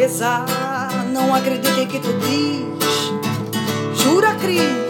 certeza. Não acreditei que tu diz. Jura, Cris,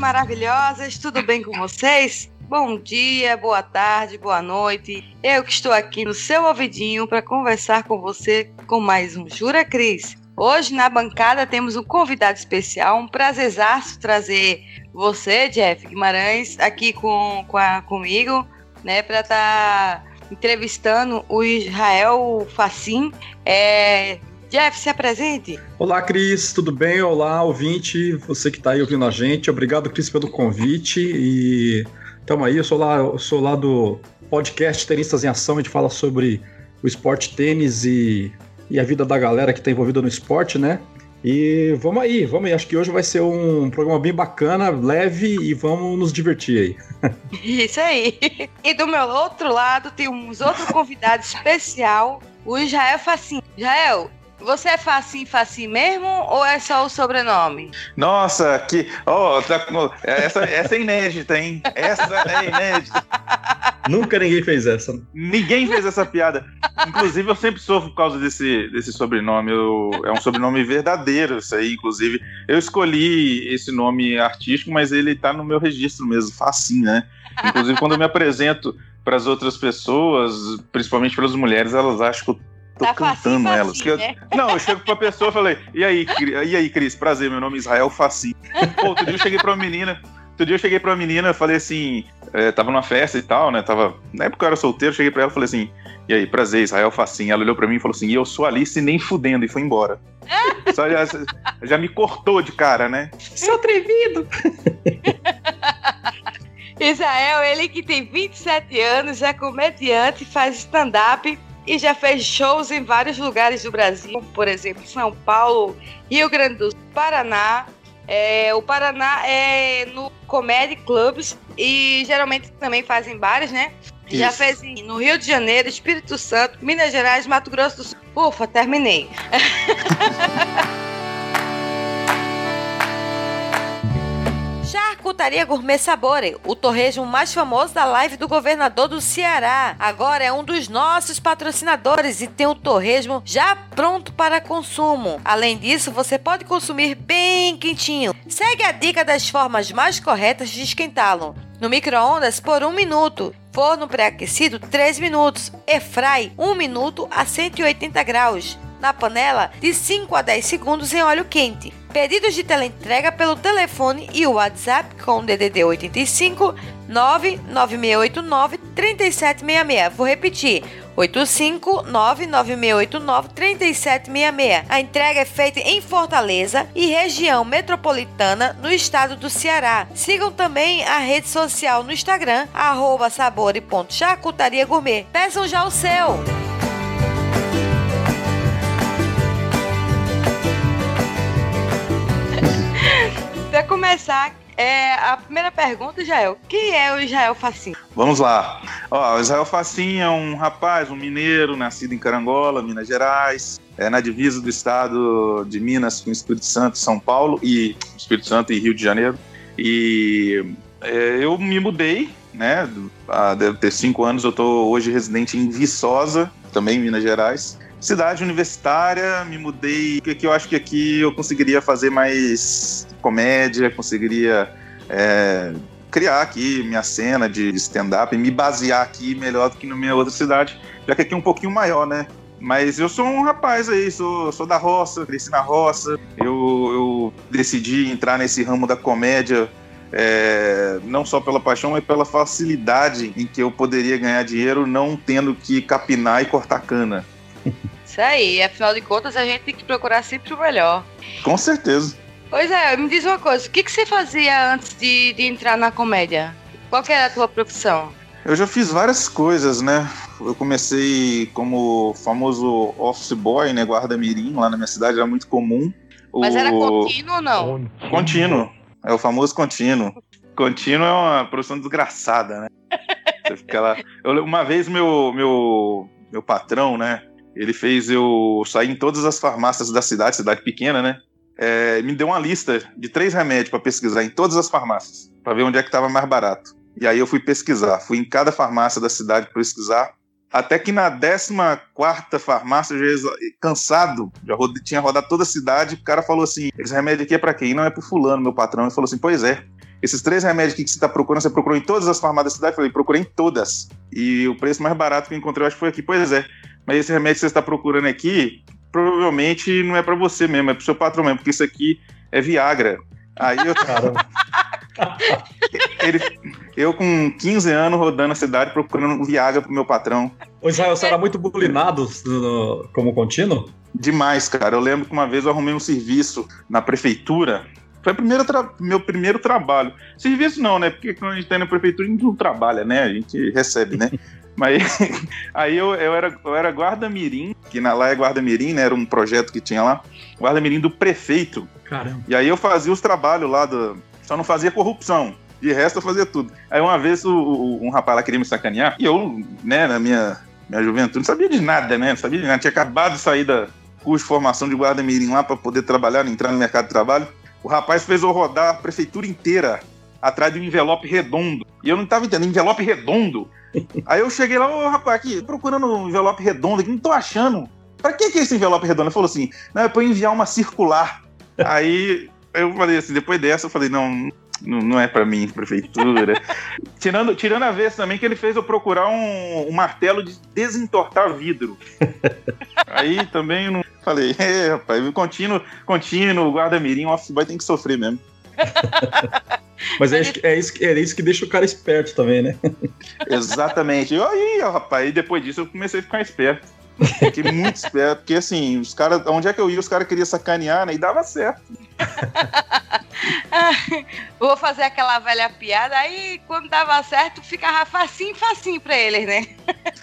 maravilhosas, tudo bem com vocês? Bom dia, boa tarde, boa noite. Eu que estou aqui no seu ouvidinho para conversar com você com mais um Jura Cris. Hoje na bancada temos um convidado especial, um prazerzaço trazer você, Jeff Guimarães, aqui com, com a, comigo, né, para estar tá entrevistando o Israel Facim. É, Jeff, se apresente. Olá, Cris, tudo bem? Olá, ouvinte, você que está aí ouvindo a gente. Obrigado, Cris, pelo convite. E estamos aí, eu sou lá, eu sou lá do podcast Tenistas em Ação, a gente fala sobre o esporte tênis e, e a vida da galera que está envolvida no esporte, né? E vamos aí, vamos aí. Acho que hoje vai ser um programa bem bacana, leve e vamos nos divertir aí. Isso aí. E do meu outro lado tem um outro convidado especial, o Israel Facim. Israel, você é facinho, facinho mesmo ou é só o sobrenome? Nossa, que. Oh, tá, essa, essa é inédita, hein? Essa é inédita. Nunca ninguém fez essa. Ninguém fez essa piada. Inclusive, eu sempre sofro por causa desse, desse sobrenome. Eu, é um sobrenome verdadeiro, isso aí. Inclusive, eu escolhi esse nome artístico, mas ele tá no meu registro mesmo, facinho, né? Inclusive, quando eu me apresento para as outras pessoas, principalmente para as mulheres, elas acham que eu tô tá cantando facinho, elas. Facinho, né? eu, não, eu chego pra pessoa e falei, e aí, e aí, Cris, prazer, meu nome é Israel Facinho. Pô, outro dia eu cheguei pra uma menina, outro dia eu cheguei pra uma menina, falei assim, é, tava numa festa e tal, né, tava, na época eu era solteiro, cheguei pra ela e falei assim, e aí, prazer, Israel Facinho. Ela olhou pra mim e falou assim, e eu sou Alice nem fudendo, e foi embora. Só já, já me cortou de cara, né? Seu atrevido! Israel, ele que tem 27 anos, é comediante, faz stand-up e já fez shows em vários lugares do Brasil, por exemplo, São Paulo, Rio Grande do Sul, Paraná. É, o Paraná é no Comedy Clubs e geralmente também fazem bares, né? Isso. Já fez no Rio de Janeiro, Espírito Santo, Minas Gerais, Mato Grosso do Sul. Ufa, terminei. Charcutaria Gourmet Sabore, o torresmo mais famoso da live do governador do Ceará. Agora é um dos nossos patrocinadores e tem o torresmo já pronto para consumo. Além disso, você pode consumir bem quentinho. Segue a dica das formas mais corretas de esquentá-lo. No micro-ondas por um minuto. Forno pré-aquecido 3 minutos. Airfry 1 minuto a 180 graus. Na panela de 5 a 10 segundos em óleo quente. Pedidos de teleentrega pelo telefone e o WhatsApp com DDD 85 99689 3766. Vou repetir. 85 99689 3766. A entrega é feita em Fortaleza e região metropolitana no estado do Ceará. Sigam também a rede social no Instagram, arroba sabore.charcutaria gourmet. Peçam já o seu! Para começar, é, a primeira pergunta, Israel, quem é o Israel Facim? Vamos lá. Ó, o Israel Facim é um rapaz, um mineiro, nascido em Carangola, Minas Gerais, é na divisa do estado de Minas com Espírito Santo, São Paulo e Espírito Santo e Rio de Janeiro. E é, eu me mudei, né? Há, deve ter cinco anos. Eu estou hoje residente em Viçosa, também em Minas Gerais cidade universitária, me mudei, porque eu acho que aqui eu conseguiria fazer mais comédia, conseguiria é, criar aqui minha cena de stand-up e me basear aqui melhor do que na minha outra cidade, já que aqui é um pouquinho maior, né? Mas eu sou um rapaz aí, sou, sou da roça, cresci na roça. Eu, eu decidi entrar nesse ramo da comédia é, não só pela paixão, mas pela facilidade em que eu poderia ganhar dinheiro não tendo que capinar e cortar cana. Isso aí, afinal de contas a gente tem que procurar sempre o melhor. Com certeza. Pois é, me diz uma coisa, o que, que você fazia antes de, de entrar na comédia? Qual era a tua profissão? Eu já fiz várias coisas, né? eu comecei como famoso office boy, né? Guarda-mirim, lá na minha cidade, era muito comum. Mas o... era contínuo ou não? Contínuo. É o famoso contínuo. Contínuo é uma profissão desgraçada, né? Você fica lá. Eu, uma vez meu, meu, meu patrão, né? Ele fez eu sair em todas as farmácias da cidade, cidade pequena, né? É, me deu uma lista de três remédios para pesquisar em todas as farmácias, para ver onde é que estava mais barato. E aí eu fui pesquisar, fui em cada farmácia da cidade pesquisar, até que na 14 farmácia, já cansado, já tinha rodado toda a cidade, o cara falou assim: esse remédio aqui é para quem? Não é pro fulano, meu patrão. Ele falou assim: pois é. Esses três remédios que você está procurando, você procurou em todas as farmácias da cidade? Eu falei, procurei em todas. E o preço mais barato que eu encontrei, eu acho que foi aqui. Pois é. Mas esse remédio que você está procurando aqui, provavelmente não é para você mesmo, é pro seu patrão mesmo, porque isso aqui é Viagra. Aí eu. Caramba. Ele, eu com 15 anos rodando a cidade procurando Viagra pro meu patrão. O Israel, você era muito bulinado como contínuo? Demais, cara. Eu lembro que uma vez eu arrumei um serviço na prefeitura. Foi o meu primeiro trabalho. Serviço não, né? Porque quando a gente tá na prefeitura, a gente não trabalha, né? A gente recebe, né? Mas aí eu, eu era, eu era guarda-mirim, que na, lá é guarda-mirim, né? Era um projeto que tinha lá. Guarda-mirim do prefeito. Caramba. E aí eu fazia os trabalhos lá do, só não fazia corrupção. De resto, eu fazia tudo. Aí uma vez o, o, um rapaz lá queria me sacanear, e eu, né, na minha, minha juventude, não sabia de nada, né? Não sabia de nada. Tinha acabado de sair da curso de formação de guarda-mirim lá para poder trabalhar, entrar no mercado de trabalho. O rapaz fez eu rodar a prefeitura inteira atrás de um envelope redondo. E eu não estava entendendo, envelope redondo. Aí eu cheguei lá, ô rapaz, aqui, procurando um envelope redondo aqui, não tô achando. Pra que, que é esse envelope redondo? Ele falou assim: não, é pra enviar uma circular. Aí eu falei assim, depois dessa eu falei, não, não, é para mim, prefeitura. tirando, tirando a vez também que ele fez eu procurar um, um martelo de desentortar vidro. Aí também eu não falei, é, rapaz, contínuo, contínuo, guarda-mirim, office boy tem que sofrer mesmo. Mas é, é, isso, é isso que deixa o cara esperto também, né? Exatamente. E aí, rapaz, e depois disso eu comecei a ficar esperto. Fiquei muito esperto, porque assim, os caras, onde é que eu ia, os caras queriam sacanear, né? E dava certo. Vou fazer aquela velha piada, aí quando dava certo, ficava facinho, facinho pra eles, né?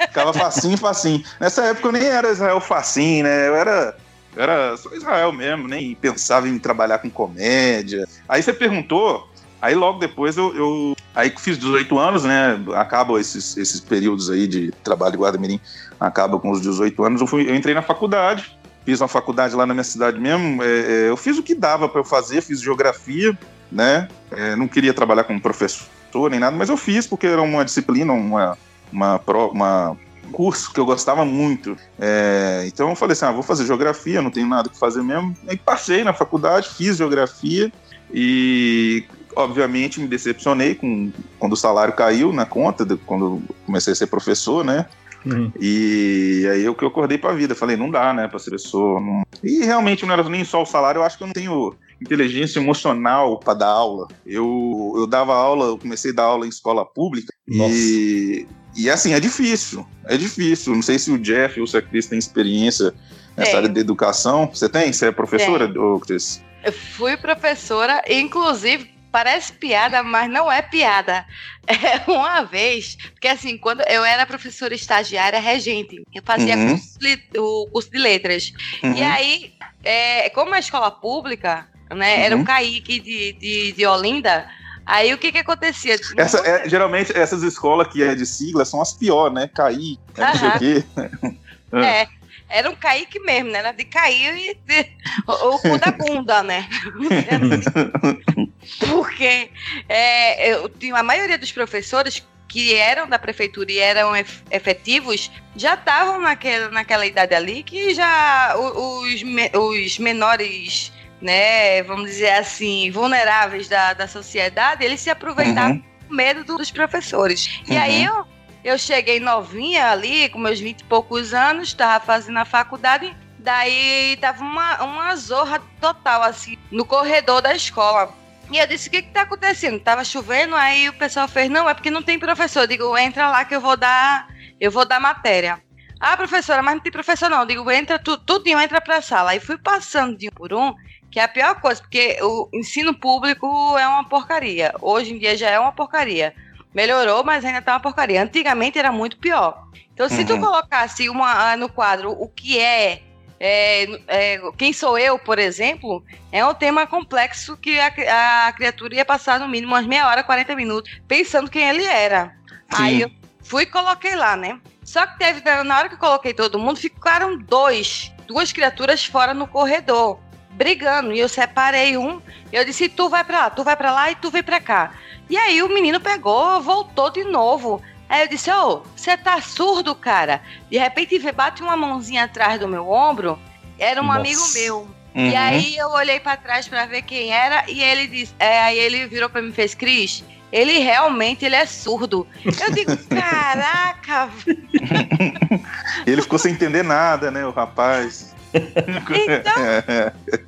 Ficava facinho, facinho. Nessa época eu nem era Israel facinho, né? Eu era era só Israel mesmo, nem pensava em trabalhar com comédia. Aí você perguntou, aí logo depois eu, eu aí fiz 18 anos, né? Acabam esses, esses períodos aí de trabalho de guarda-mirim acaba com os 18 anos, eu, fui, eu entrei na faculdade, fiz uma faculdade lá na minha cidade mesmo, é, é, eu fiz o que dava para eu fazer, fiz geografia, né? É, não queria trabalhar como professor nem nada, mas eu fiz porque era uma disciplina, uma, uma, uma curso que eu gostava muito. É, então eu falei assim: ah, vou fazer geografia, não tenho nada que fazer mesmo. Aí passei na faculdade, fiz geografia e obviamente me decepcionei com quando o salário caiu na conta, de, quando comecei a ser professor, né? Uhum. E aí eu que eu acordei pra vida. Falei, não dá, né, pra ser pessoa. Não... E realmente não era nem só o salário, eu acho que eu não tenho inteligência emocional para dar aula. Eu, eu dava aula, eu comecei a dar aula em escola pública Nossa. e, e assim, é difícil. É difícil. Não sei se o Jeff ou se a Cris tem experiência nessa é. área de educação. Você tem? Você é professora, é. Cris? Eu fui professora, inclusive parece piada, mas não é piada. É uma vez, porque assim, quando eu era professora estagiária regente, eu fazia uhum. curso de, o curso de letras. Uhum. E aí, é, como é escola pública, né, uhum. era o Kaique de, de, de Olinda, Aí o que que acontecia? Essa, é, geralmente essas escolas que é de sigla são as piores, né? Cair, não sei o quê. É, era um Kaique mesmo, né? Era de cair e de, o, o cu da bunda, né? Porque é, eu tinha a maioria dos professores que eram da prefeitura e eram efetivos já estavam naquela, naquela idade ali que já os, os menores, né, vamos dizer assim, vulneráveis da, da sociedade, eles se aproveitavam uhum. com medo dos professores. Uhum. E aí eu eu cheguei novinha ali, com meus 20 e poucos anos, estava fazendo a faculdade. Daí tava uma, uma zorra total, assim, no corredor da escola. E eu disse: o que que tá acontecendo? Tava chovendo, aí o pessoal fez: não, é porque não tem professor. Eu digo: entra lá que eu vou dar, eu vou dar matéria. Ah, professora, mas não tem professor não. Eu digo: entra, tu, tudinho, entra pra sala. Aí fui passando de um por um, que é a pior coisa, porque o ensino público é uma porcaria. Hoje em dia já é uma porcaria. Melhorou, mas ainda tá uma porcaria. Antigamente era muito pior. Então, se uhum. tu colocasse uma, no quadro o que é é, é, quem sou eu, por exemplo, é um tema complexo que a, a, criatura ia passar no mínimo umas meia hora, 40 minutos, pensando quem ele era. Sim. Aí eu fui e coloquei lá, né? Só que teve, na hora que eu coloquei todo mundo, ficaram dois, duas criaturas fora no corredor, brigando. E eu separei um, eu disse: tu vai pra lá, tu vai pra lá e tu vem pra cá. E aí o menino pegou, voltou de novo. Aí eu disse, ô, oh, você tá surdo, cara? De repente bate uma mãozinha atrás do meu ombro, era um Nossa. amigo meu. Uhum. E aí eu olhei para trás para ver quem era, e ele disse, é, aí ele virou para mim e fez, Cris, ele realmente ele é surdo. Eu digo, caraca! ele ficou sem entender nada, né, o rapaz. Então,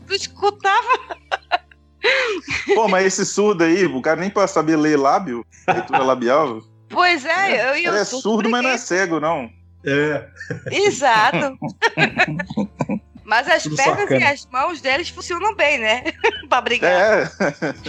tu escutava. Pô, mas esse surdo aí, o cara nem pra saber ler lábio, leitura labial. Pois é, eu e Ele é surdo, mas não é cego, não. É. Exato. Mas as Tudo pernas sacana. e as mãos deles funcionam bem, né? pra brigar. É.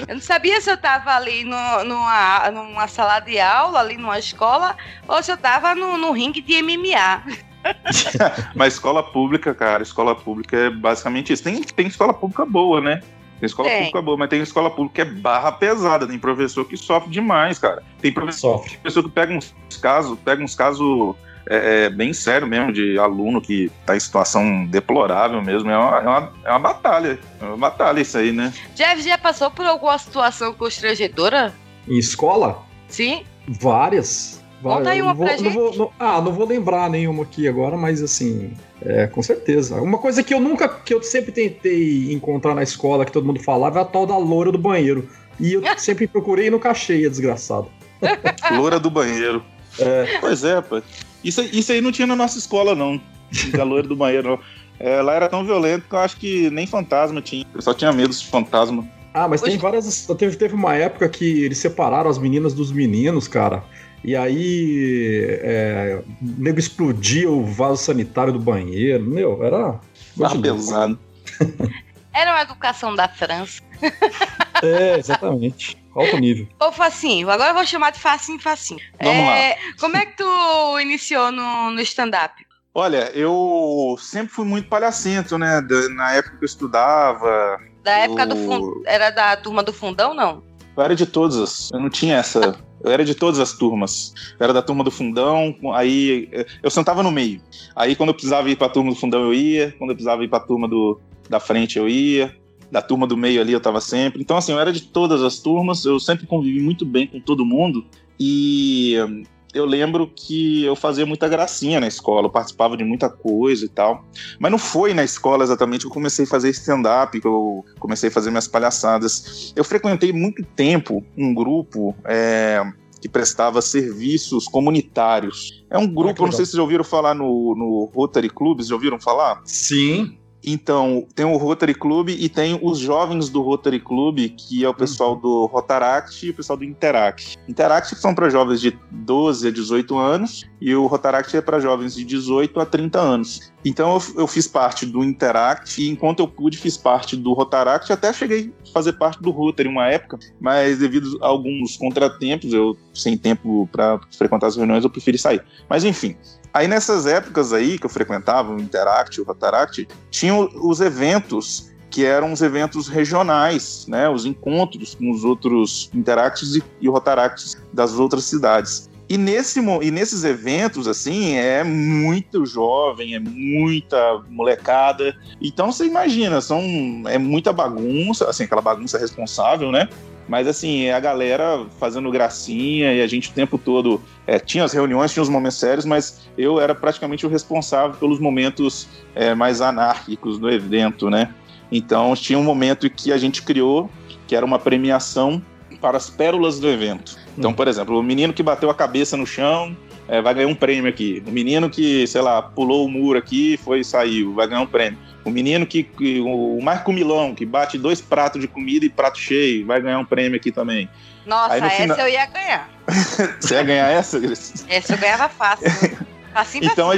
Eu não sabia se eu tava ali no, numa, numa sala de aula, ali numa escola, ou se eu tava no, no ringue de MMA. Mas escola pública, cara, escola pública é basicamente isso. Tem, tem escola pública boa, né? Tem escola tem. pública boa, mas tem escola pública que é barra pesada. Tem professor que sofre demais, cara. Tem professor, sofre. professor que pega uns casos, pega uns casos é, é, bem sério mesmo de aluno que tá em situação deplorável mesmo. É uma, é uma, é uma batalha. É uma batalha isso aí, né? Jeff já passou por alguma situação constrangedora? Em escola? Sim. Várias. Conta aí uma vou, pra gente. Não vou, não, ah, não vou lembrar nenhuma aqui agora, mas assim, é, com certeza. Uma coisa que eu nunca, que eu sempre tentei encontrar na escola, que todo mundo falava, é a tal da loura do banheiro. E eu sempre procurei e nunca achei, é desgraçado. loura do banheiro. É. Pois é, pô. Isso, isso aí não tinha na nossa escola, não. A loira do banheiro, não. É, lá era tão violento que eu acho que nem fantasma tinha. Eu só tinha medo de fantasma. Ah, mas Hoje... tem várias. Teve, teve uma época que eles separaram as meninas dos meninos, cara. E aí é, o nego explodia o vaso sanitário do banheiro. Meu, era. Tá pesado. Era uma educação da França. É, exatamente. Alto nível. Ô, Facinho, agora eu vou chamar de Facinho Facinho. Vamos é, lá. Como é que tu iniciou no, no stand-up? Olha, eu sempre fui muito palhacento, né? Na época que eu estudava. Da época do fundo. Era da turma do fundão, não? Eu era de todas. Eu não tinha essa. Eu era de todas as turmas. Eu era da turma do fundão, aí eu sentava no meio. Aí quando eu precisava ir para a turma do fundão eu ia, quando eu precisava ir para a turma do, da frente eu ia, da turma do meio ali eu estava sempre. Então assim, eu era de todas as turmas, eu sempre convivi muito bem com todo mundo e eu lembro que eu fazia muita gracinha na escola, eu participava de muita coisa e tal. Mas não foi na escola exatamente que eu comecei a fazer stand-up, que eu comecei a fazer minhas palhaçadas. Eu frequentei muito tempo um grupo é, que prestava serviços comunitários. É um grupo, ah, não sei se vocês já ouviram falar no, no Rotary Clubs, já ouviram falar? Sim. Então, tem o Rotary Club e tem os jovens do Rotary Club, que é o pessoal uhum. do Rotaract e o pessoal do Interact. Interact são para jovens de 12 a 18 anos e o Rotaract é para jovens de 18 a 30 anos. Então eu, eu, fiz parte do Interact e enquanto eu pude fiz parte do Rotaract, até cheguei a fazer parte do Rotary uma época, mas devido a alguns contratempos, eu sem tempo para frequentar as reuniões, eu preferi sair. Mas enfim, Aí nessas épocas aí que eu frequentava o Interact, o Rotaract, tinham os eventos que eram os eventos regionais, né, os encontros com os outros Interacts e, e Rotaracts das outras cidades. E, nesse, e nesses eventos, assim, é muito jovem, é muita molecada. Então você imagina, são, é muita bagunça, assim, aquela bagunça responsável, né? Mas assim, é a galera fazendo gracinha e a gente o tempo todo é, tinha as reuniões, tinha os momentos sérios, mas eu era praticamente o responsável pelos momentos é, mais anárquicos do evento, né? Então tinha um momento que a gente criou, que era uma premiação para as pérolas do evento. Então, hum. por exemplo, o menino que bateu a cabeça no chão é, vai ganhar um prêmio aqui. O menino que, sei lá, pulou o muro aqui, foi saiu, vai ganhar um prêmio. O menino que, que o Marco Milão, que bate dois pratos de comida e prato cheio, vai ganhar um prêmio aqui também. Nossa, Aí, essa final... eu ia ganhar. Você ia ganhar essa, Essa eu ganhava fácil. Assim então, a...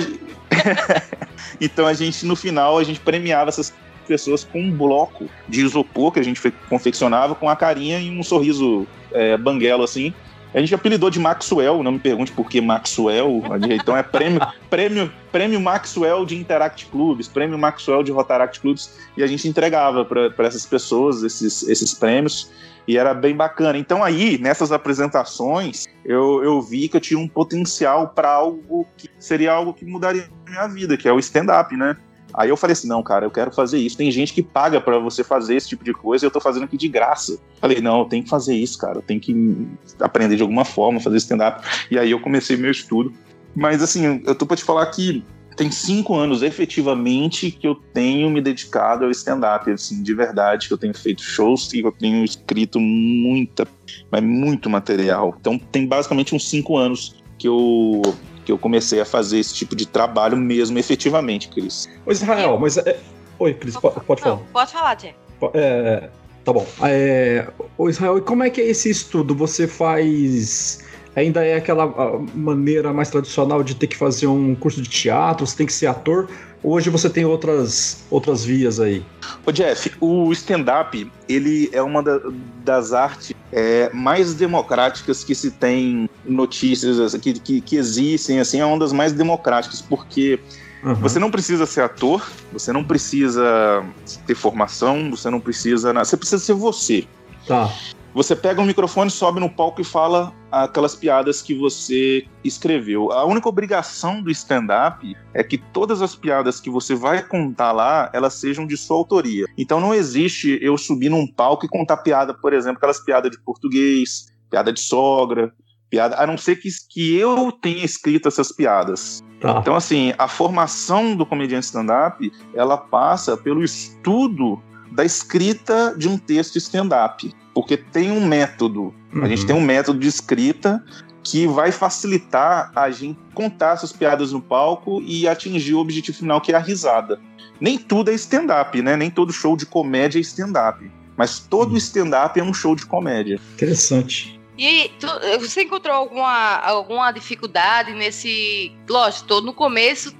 então a gente, no final, a gente premiava essas pessoas com um bloco de isopor que a gente confeccionava com a carinha e um sorriso é, banguelo assim A gente apelidou de Maxwell, não me pergunte por que Maxwell. Então é prêmio, prêmio, prêmio Maxwell de Interact Clubes, prêmio Maxwell de Rotaract Clubes, e a gente entregava para essas pessoas esses, esses prêmios e era bem bacana. Então aí, nessas apresentações, eu, eu vi que eu tinha um potencial para algo que seria algo que mudaria a minha vida, que é o stand-up, né? Aí eu falei assim, não, cara, eu quero fazer isso. Tem gente que paga para você fazer esse tipo de coisa e eu tô fazendo aqui de graça. Falei, não, eu tenho que fazer isso, cara. Eu tenho que aprender de alguma forma, fazer stand-up. E aí eu comecei meu estudo. Mas assim, eu tô pra te falar que tem cinco anos efetivamente que eu tenho me dedicado ao stand-up, assim, de verdade, que eu tenho feito shows e eu tenho escrito muita, mas muito material. Então tem basicamente uns cinco anos que eu que eu comecei a fazer esse tipo de trabalho mesmo, efetivamente, Cris. Ô Israel, mas é... Oi, Cris, pode, pode falar. Não, pode falar, Jay. É, tá bom. É, ô Israel, e como é que é esse estudo? Você faz ainda é aquela maneira mais tradicional de ter que fazer um curso de teatro, você tem que ser ator. Hoje você tem outras, outras vias aí. Ô Jeff, o stand-up, ele é uma da, das artes é, mais democráticas que se tem notícias, assim, que, que, que existem, assim, é uma das mais democráticas, porque Uhum. Você não precisa ser ator, você não precisa ter formação, você não precisa. Você precisa ser você. Tá. Você pega um microfone, sobe no palco e fala aquelas piadas que você escreveu. A única obrigação do stand-up é que todas as piadas que você vai contar lá, elas sejam de sua autoria. Então não existe eu subir num palco e contar piada, por exemplo, aquelas piadas de português, piada de sogra, piada, a não ser que, que eu tenha escrito essas piadas. Tá. Então, assim, a formação do comediante stand-up, ela passa pelo estudo da escrita de um texto stand-up porque tem um método. Uhum. A gente uhum. tem um método de escrita que vai facilitar a gente contar essas piadas no palco e atingir o objetivo final, que é a risada. Nem tudo é stand-up, né? Nem todo show de comédia é stand-up. Mas todo uhum. stand-up é um show de comédia. Interessante. E tu, você encontrou alguma, alguma dificuldade nesse. Lógico, no começo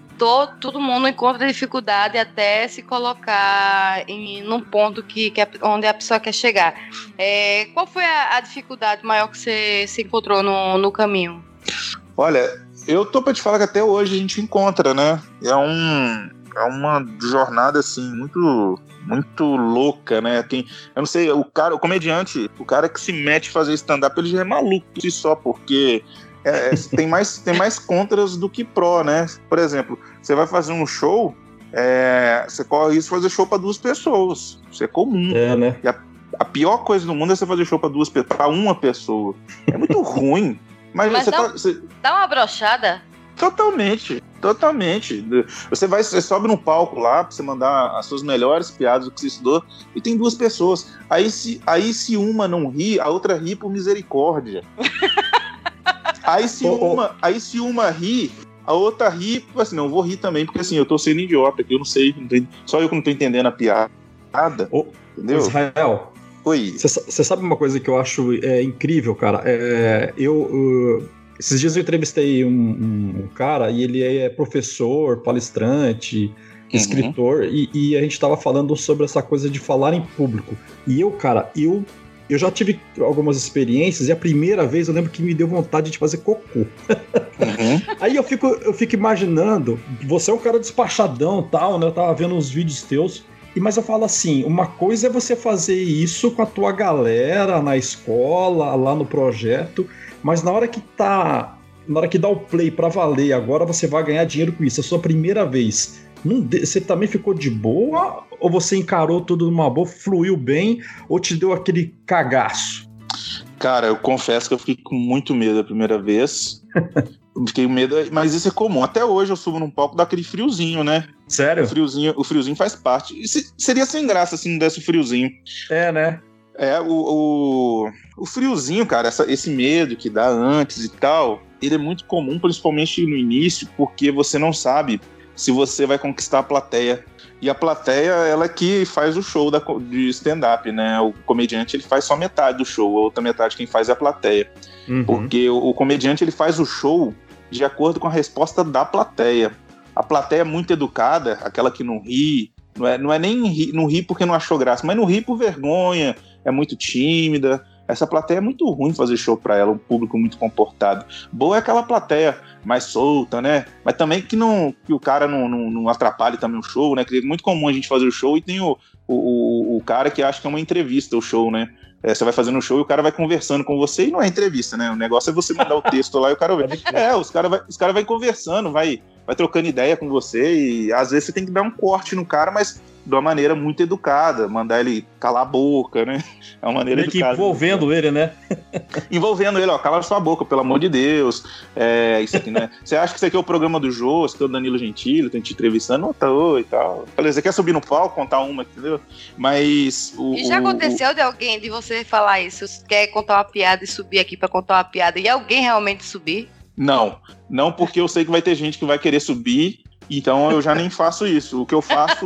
todo mundo encontra dificuldade até se colocar em num ponto que, que onde a pessoa quer chegar. É, qual foi a, a, dificuldade maior que você se encontrou no, no caminho? Olha, eu tô para te falar que até hoje a gente encontra, né? É um é uma jornada assim muito muito louca, né? Quem, eu não sei, o cara, o comediante, o cara que se mete a fazer stand-up, ele já é maluco só, porque é, é, tem, mais, tem mais contras do que pró, né? Por exemplo, você vai fazer um show, é, você corre isso fazer show para duas pessoas. Isso é comum. É, né? E a, a pior coisa do mundo é você fazer show para duas para uma pessoa. É muito ruim. Mas, Mas você, dá, tá, você dá uma brochada. Totalmente, totalmente. Você vai, você sobe no palco lá pra você mandar as suas melhores piadas do que você estudou e tem duas pessoas. Aí se, aí se uma não ri, a outra ri por misericórdia. Aí se, oh, oh. uma, aí se uma ri, a outra ri, tipo assim, não, vou rir também, porque assim, eu tô sendo idiota eu não sei, não tô, só eu que não tô entendendo a piada. Oh, entendeu? Israel. Oi. Você sabe uma coisa que eu acho é, incrível, cara? É, eu. Uh, esses dias eu entrevistei um, um, cara e ele é professor, palestrante, uhum. escritor, e, e, a gente tava falando sobre essa coisa de falar em público. E eu, cara, eu eu já tive algumas experiências e a primeira vez eu lembro que me deu vontade de fazer cocô. Uhum. Aí eu fico, eu fico imaginando, você é um cara despachadão tal, né? Eu tava vendo uns vídeos teus. E, mas eu falo assim, uma coisa é você fazer isso com a tua galera na escola, lá no projeto, mas na hora que tá. Na hora que dá o play para valer, agora você vai ganhar dinheiro com isso, é a sua primeira vez. Você também ficou de boa ou você encarou tudo numa boa, fluiu bem ou te deu aquele cagaço? Cara, eu confesso que eu fiquei com muito medo a primeira vez. fiquei com medo, mas isso é comum. Até hoje eu subo num palco daquele friozinho, né? Sério? O friozinho, o friozinho faz parte. E se, seria sem graça se não desse o friozinho. É, né? É, o, o, o friozinho, cara, essa, esse medo que dá antes e tal, ele é muito comum, principalmente no início, porque você não sabe se você vai conquistar a plateia. E a plateia, ela é que faz o show da, de stand-up, né? O comediante, ele faz só metade do show, a outra metade quem faz é a plateia. Uhum. Porque o, o, comediante, ele faz o show de acordo com a resposta da plateia. A plateia é muito educada, aquela que não ri, não é, não é nem ri, não ri porque não achou graça, mas não ri por vergonha, é muito tímida. essa plateia é muito ruim fazer show para ela, um público muito comportado. Boa é aquela plateia mais solta, né? Mas também que, não, que o cara não, não, não atrapalhe também o show, né? Que é muito comum a gente fazer o show e tem o, o, o cara que acha que é uma entrevista o show, né? É, você vai fazendo um show e o cara vai conversando com você e não é entrevista, né? O negócio é você mandar o texto lá e o cara vai. É, os caras vai, os cara vai conversando, vai, vai trocando ideia com você e às vezes você tem que dar um corte no cara, mas de uma maneira muito educada, mandar ele calar a boca, né? É uma maneira que envolvendo ele, né? envolvendo ele, ó, cala sua boca, pelo amor de Deus. É, isso aqui, né? Você acha que isso aqui é o programa do Jô, esse aqui é o Danilo Gentili, tô te entrevistando, não, tá oi e tal. Falei, você quer subir no palco, contar uma, entendeu? Mas. O, e já aconteceu o... de alguém, de você falar isso, quer contar uma piada e subir aqui para contar uma piada, e alguém realmente subir? Não, não porque eu sei que vai ter gente que vai querer subir, então eu já nem faço isso. O que eu faço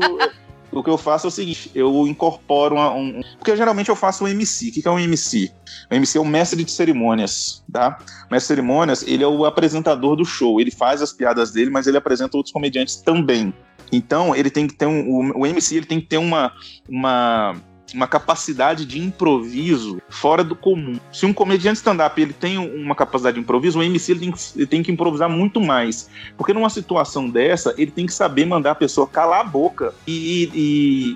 o que eu faço é o seguinte: eu incorporo uma, um. Porque geralmente eu faço um MC. O que é um MC? O MC é o mestre de cerimônias, tá? O mestre de cerimônias, ele é o apresentador do show. Ele faz as piadas dele, mas ele apresenta outros comediantes também. Então, ele tem que ter um. O, o MC ele tem que ter uma. uma uma capacidade de improviso fora do comum. Se um comediante stand-up ele tem uma capacidade de improviso, o MC ele tem, que, ele tem que improvisar muito mais. Porque numa situação dessa, ele tem que saber mandar a pessoa calar a boca e,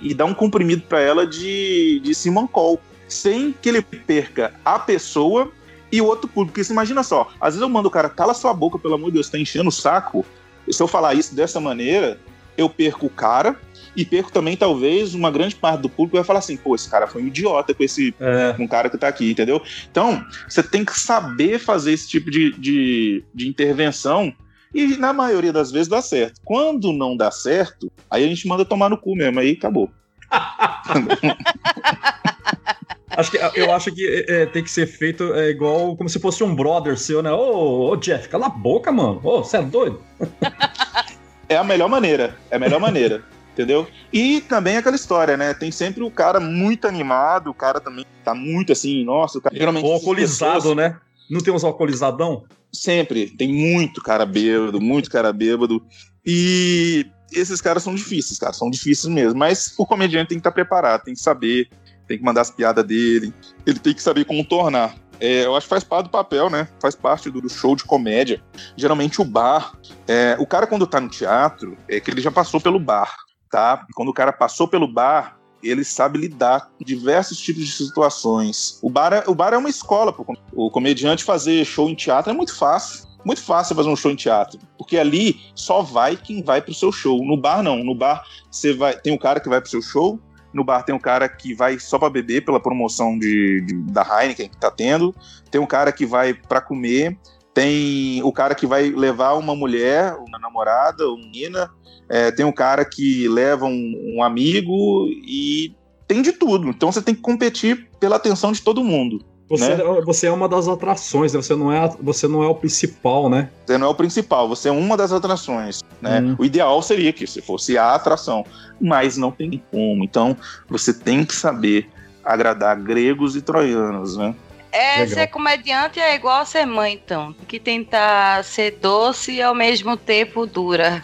e, e dar um comprimido para ela de, de Simon Cole, sem que ele perca a pessoa e o outro público. Porque você imagina só, às vezes eu mando o cara, cala sua boca, pelo amor de Deus, tá enchendo o saco. Se eu falar isso dessa maneira, eu perco o cara, e perco também, talvez, uma grande parte do público vai falar assim, pô, esse cara foi um idiota com esse é. um cara que tá aqui, entendeu? Então, você tem que saber fazer esse tipo de, de, de intervenção e na maioria das vezes dá certo. Quando não dá certo, aí a gente manda tomar no cu mesmo, aí acabou. acho que, eu acho que é, é, tem que ser feito é, igual como se fosse um brother seu, né? Ô, ô Jeff, cala a boca, mano. Ô, você é doido? é a melhor maneira. É a melhor maneira entendeu? E também aquela história, né? Tem sempre o cara muito animado, o cara também tá muito assim, nossa, o cara geralmente. O alcoolizado, pessoas... né? Não tem uns alcoolizadão? Sempre, tem muito cara bêbado, muito cara bêbado. E esses caras são difíceis, cara, são difíceis mesmo. Mas o comediante tem que estar preparado, tem que saber, tem que mandar as piadas dele, ele tem que saber contornar. É, eu acho que faz parte do papel, né? Faz parte do, do show de comédia. Geralmente o bar. É, o cara, quando tá no teatro, é que ele já passou pelo bar tá? Quando o cara passou pelo bar, ele sabe lidar com diversos tipos de situações. O bar é, o bar é uma escola. Pô. O comediante fazer show em teatro é muito fácil. Muito fácil fazer um show em teatro, porque ali só vai quem vai pro seu show. No bar não, no bar você vai tem um cara que vai pro seu show, no bar tem um cara que vai só para beber pela promoção de, de, da Heineken que tá tendo, tem um cara que vai para comer, tem o cara que vai levar uma mulher, uma namorada, uma menina, é, tem um cara que leva um, um, amigo e tem de tudo. Então você tem que competir pela atenção de todo mundo. Você, né? É, você é uma das atrações, né? você, não é, você não é o principal, né? Você não é o principal, você é uma das atrações. Né? Hum. O ideal seria que você fosse a atração, mas não tem como. Então você tem que saber agradar gregos e troianos, né? É, Legal. ser comediante é igual ser mãe, então. Que tentar ser doce e ao mesmo tempo dura.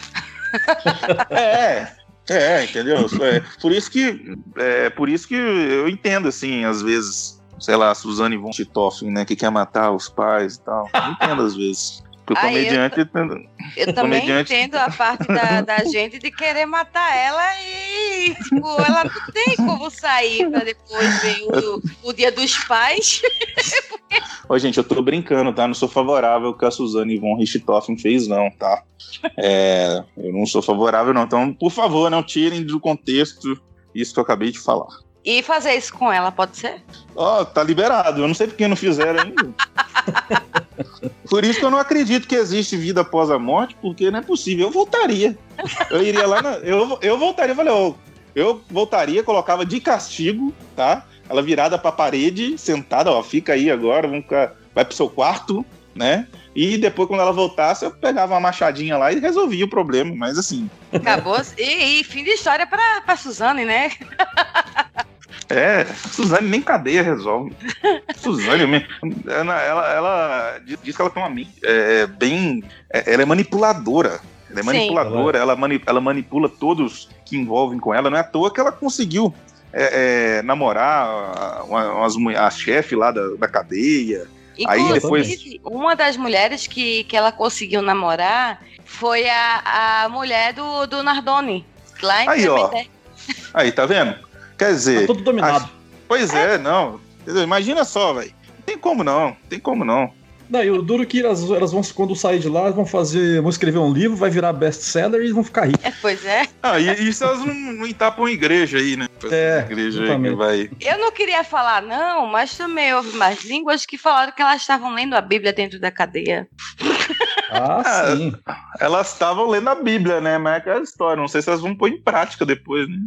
é, é, entendeu? É, por isso que é, por isso que eu entendo assim, às vezes, sei lá, Suzane von Richthofen, né, que quer matar os pais e tal. Eu entendo às vezes. Porque o comediante. Eu, eu também comediante... entendo a parte da, da, gente de querer matar ela e, tipo, ela não tem como sair pra depois ver o, o dia dos pais. Ô, gente, eu tô brincando, tá? Não sou favorável ao que a Suzane von Richthofen fez, não, tá? É, eu não sou favorável, não. Então, por favor, não tirem do contexto isso que eu acabei de falar. E fazer isso com ela, pode ser? Ó, oh, tá liberado. Eu não sei por que não fizeram ainda. Por isso que eu não acredito que existe vida após a morte, porque não é possível. Eu voltaria. Eu iria lá, na, eu, eu voltaria, falei, oh, eu voltaria, colocava de castigo, tá? Ela virada pra parede, sentada, ó, fica aí agora, vamos ficar, vai pro seu quarto, né? E depois, quando ela voltasse, eu pegava uma machadinha lá e resolvia o problema, mas assim. Acabou. E, e fim de história pra, pra Suzane, né? É, Suzane nem cadeia resolve. Suzane, ela, ela, ela, diz que ela tem uma mente é, bem. É, ela é manipuladora. Ela é manipuladora, ela, mani, ela manipula todos que envolvem com ela. Não é à toa que ela conseguiu é, é, namorar uma, umas, a chefe lá da, da cadeia. Inclusive, Aí depois... uma das mulheres que, que ela conseguiu namorar foi a, a mulher do, do Nardoni. Lá em Aí, ó. Aí, tá vendo? Quer dizer. Tá tudo dominado. Pois é, é não. Imagina só, velho. Tem como não, tem como não. Não, e o duro que elas, elas vão, quando sair de lá, vão fazer, vão escrever um livro, vai virar best-seller e vão ficar ricos. É, pois é. Ah, e isso elas não, não entapam igreja aí, né? É, igreja aí que vai... Eu não queria falar não, mas também houve mais línguas que falaram que elas estavam lendo a Bíblia dentro da cadeia. Ah, ah sim. Elas estavam lendo a Bíblia, né? Mas é aquela história, não sei se elas vão pôr em prática depois, né?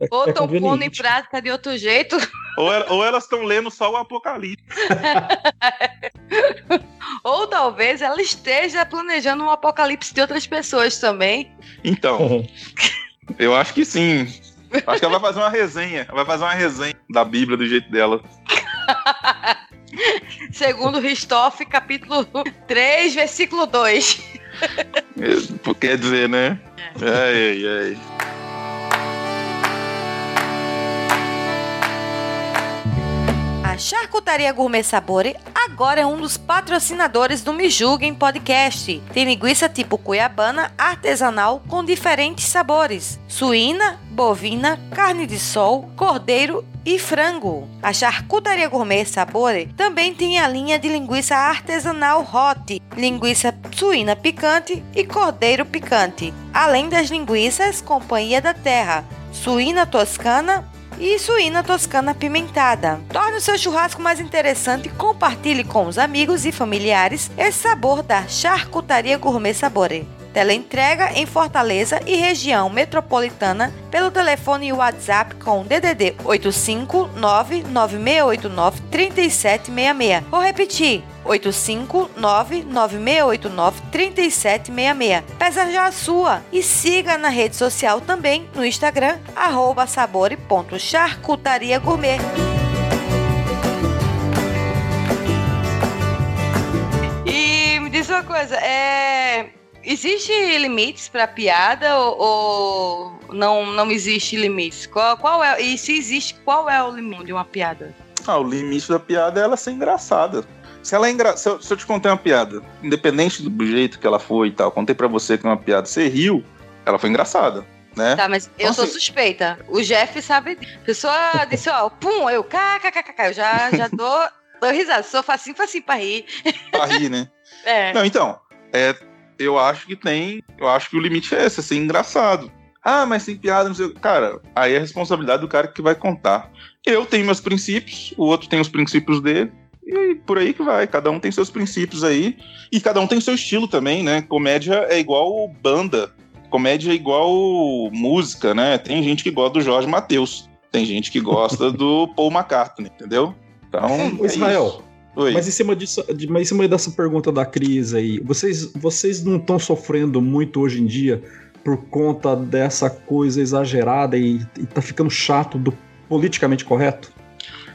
É, ou estão é pondo em prática de outro jeito. Ou, ou elas estão lendo só o Apocalipse. ou talvez ela esteja planejando um apocalipse de outras pessoas também. Então, eu acho que sim. Acho que ela vai fazer uma resenha. Ela vai fazer uma resenha da Bíblia do jeito dela. Segundo Ristoff, capítulo 3, versículo 2. Quer dizer, né? É. Ai, ai, ai. Charcutaria Gourmet Sabore agora é um dos patrocinadores do Me Julguem Podcast. Tem linguiça tipo cuiabana artesanal com diferentes sabores: suína, bovina, carne de sol, cordeiro e frango. A Charcutaria Gourmet Sabore também tem a linha de linguiça artesanal Hot, linguiça suína picante e cordeiro picante, além das linguiças Companhia da Terra, suína toscana e suína toscana pimentada. Torne o seu churrasco mais interessante e compartilhe com os amigos e familiares esse sabor da Charcutaria Gourmet Sabore. Teleentrega em Fortaleza e região metropolitana pelo telefone e WhatsApp com DDD 85996893766. Vou repetir. 85996893766. Peça já a sua e siga na rede social também no Instagram arroba. E me diz uma coisa, é Existe limites para piada ou, ou, não, não existe limites? Qual, qual é e se existe, qual é o limite de uma piada? Ah, o limite da piada é ela ser engraçada. Se ela é engra... se, eu, se eu te contei uma piada, independente do jeito que ela foi e tal, contei para você que é uma piada, você riu, ela foi engraçada. Né? Tá, mas eu então, sou assim... suspeita. O Jeff sabe. A pessoa disse, ó, pum, eu, kkkk, eu já, já dou, dou risada. Sou facinho, facinho pra rir. Pra rir, né? É. Não, então, é, eu acho que tem. Eu acho que o limite é esse, é ser engraçado. Ah, mas tem piada, não sei. Cara, aí é a responsabilidade do cara que vai contar. Eu tenho meus princípios, o outro tem os princípios dele. E por aí que vai, cada um tem seus princípios aí. E cada um tem seu estilo também, né? Comédia é igual banda. Comédia é igual música, né? Tem gente que gosta do Jorge Matheus. Tem gente que gosta do Paul McCartney, entendeu? Então. É Israel. Oi. Mas em cima disso, mas em cima dessa pergunta da crise aí, vocês, vocês não estão sofrendo muito hoje em dia por conta dessa coisa exagerada e, e tá ficando chato do politicamente correto?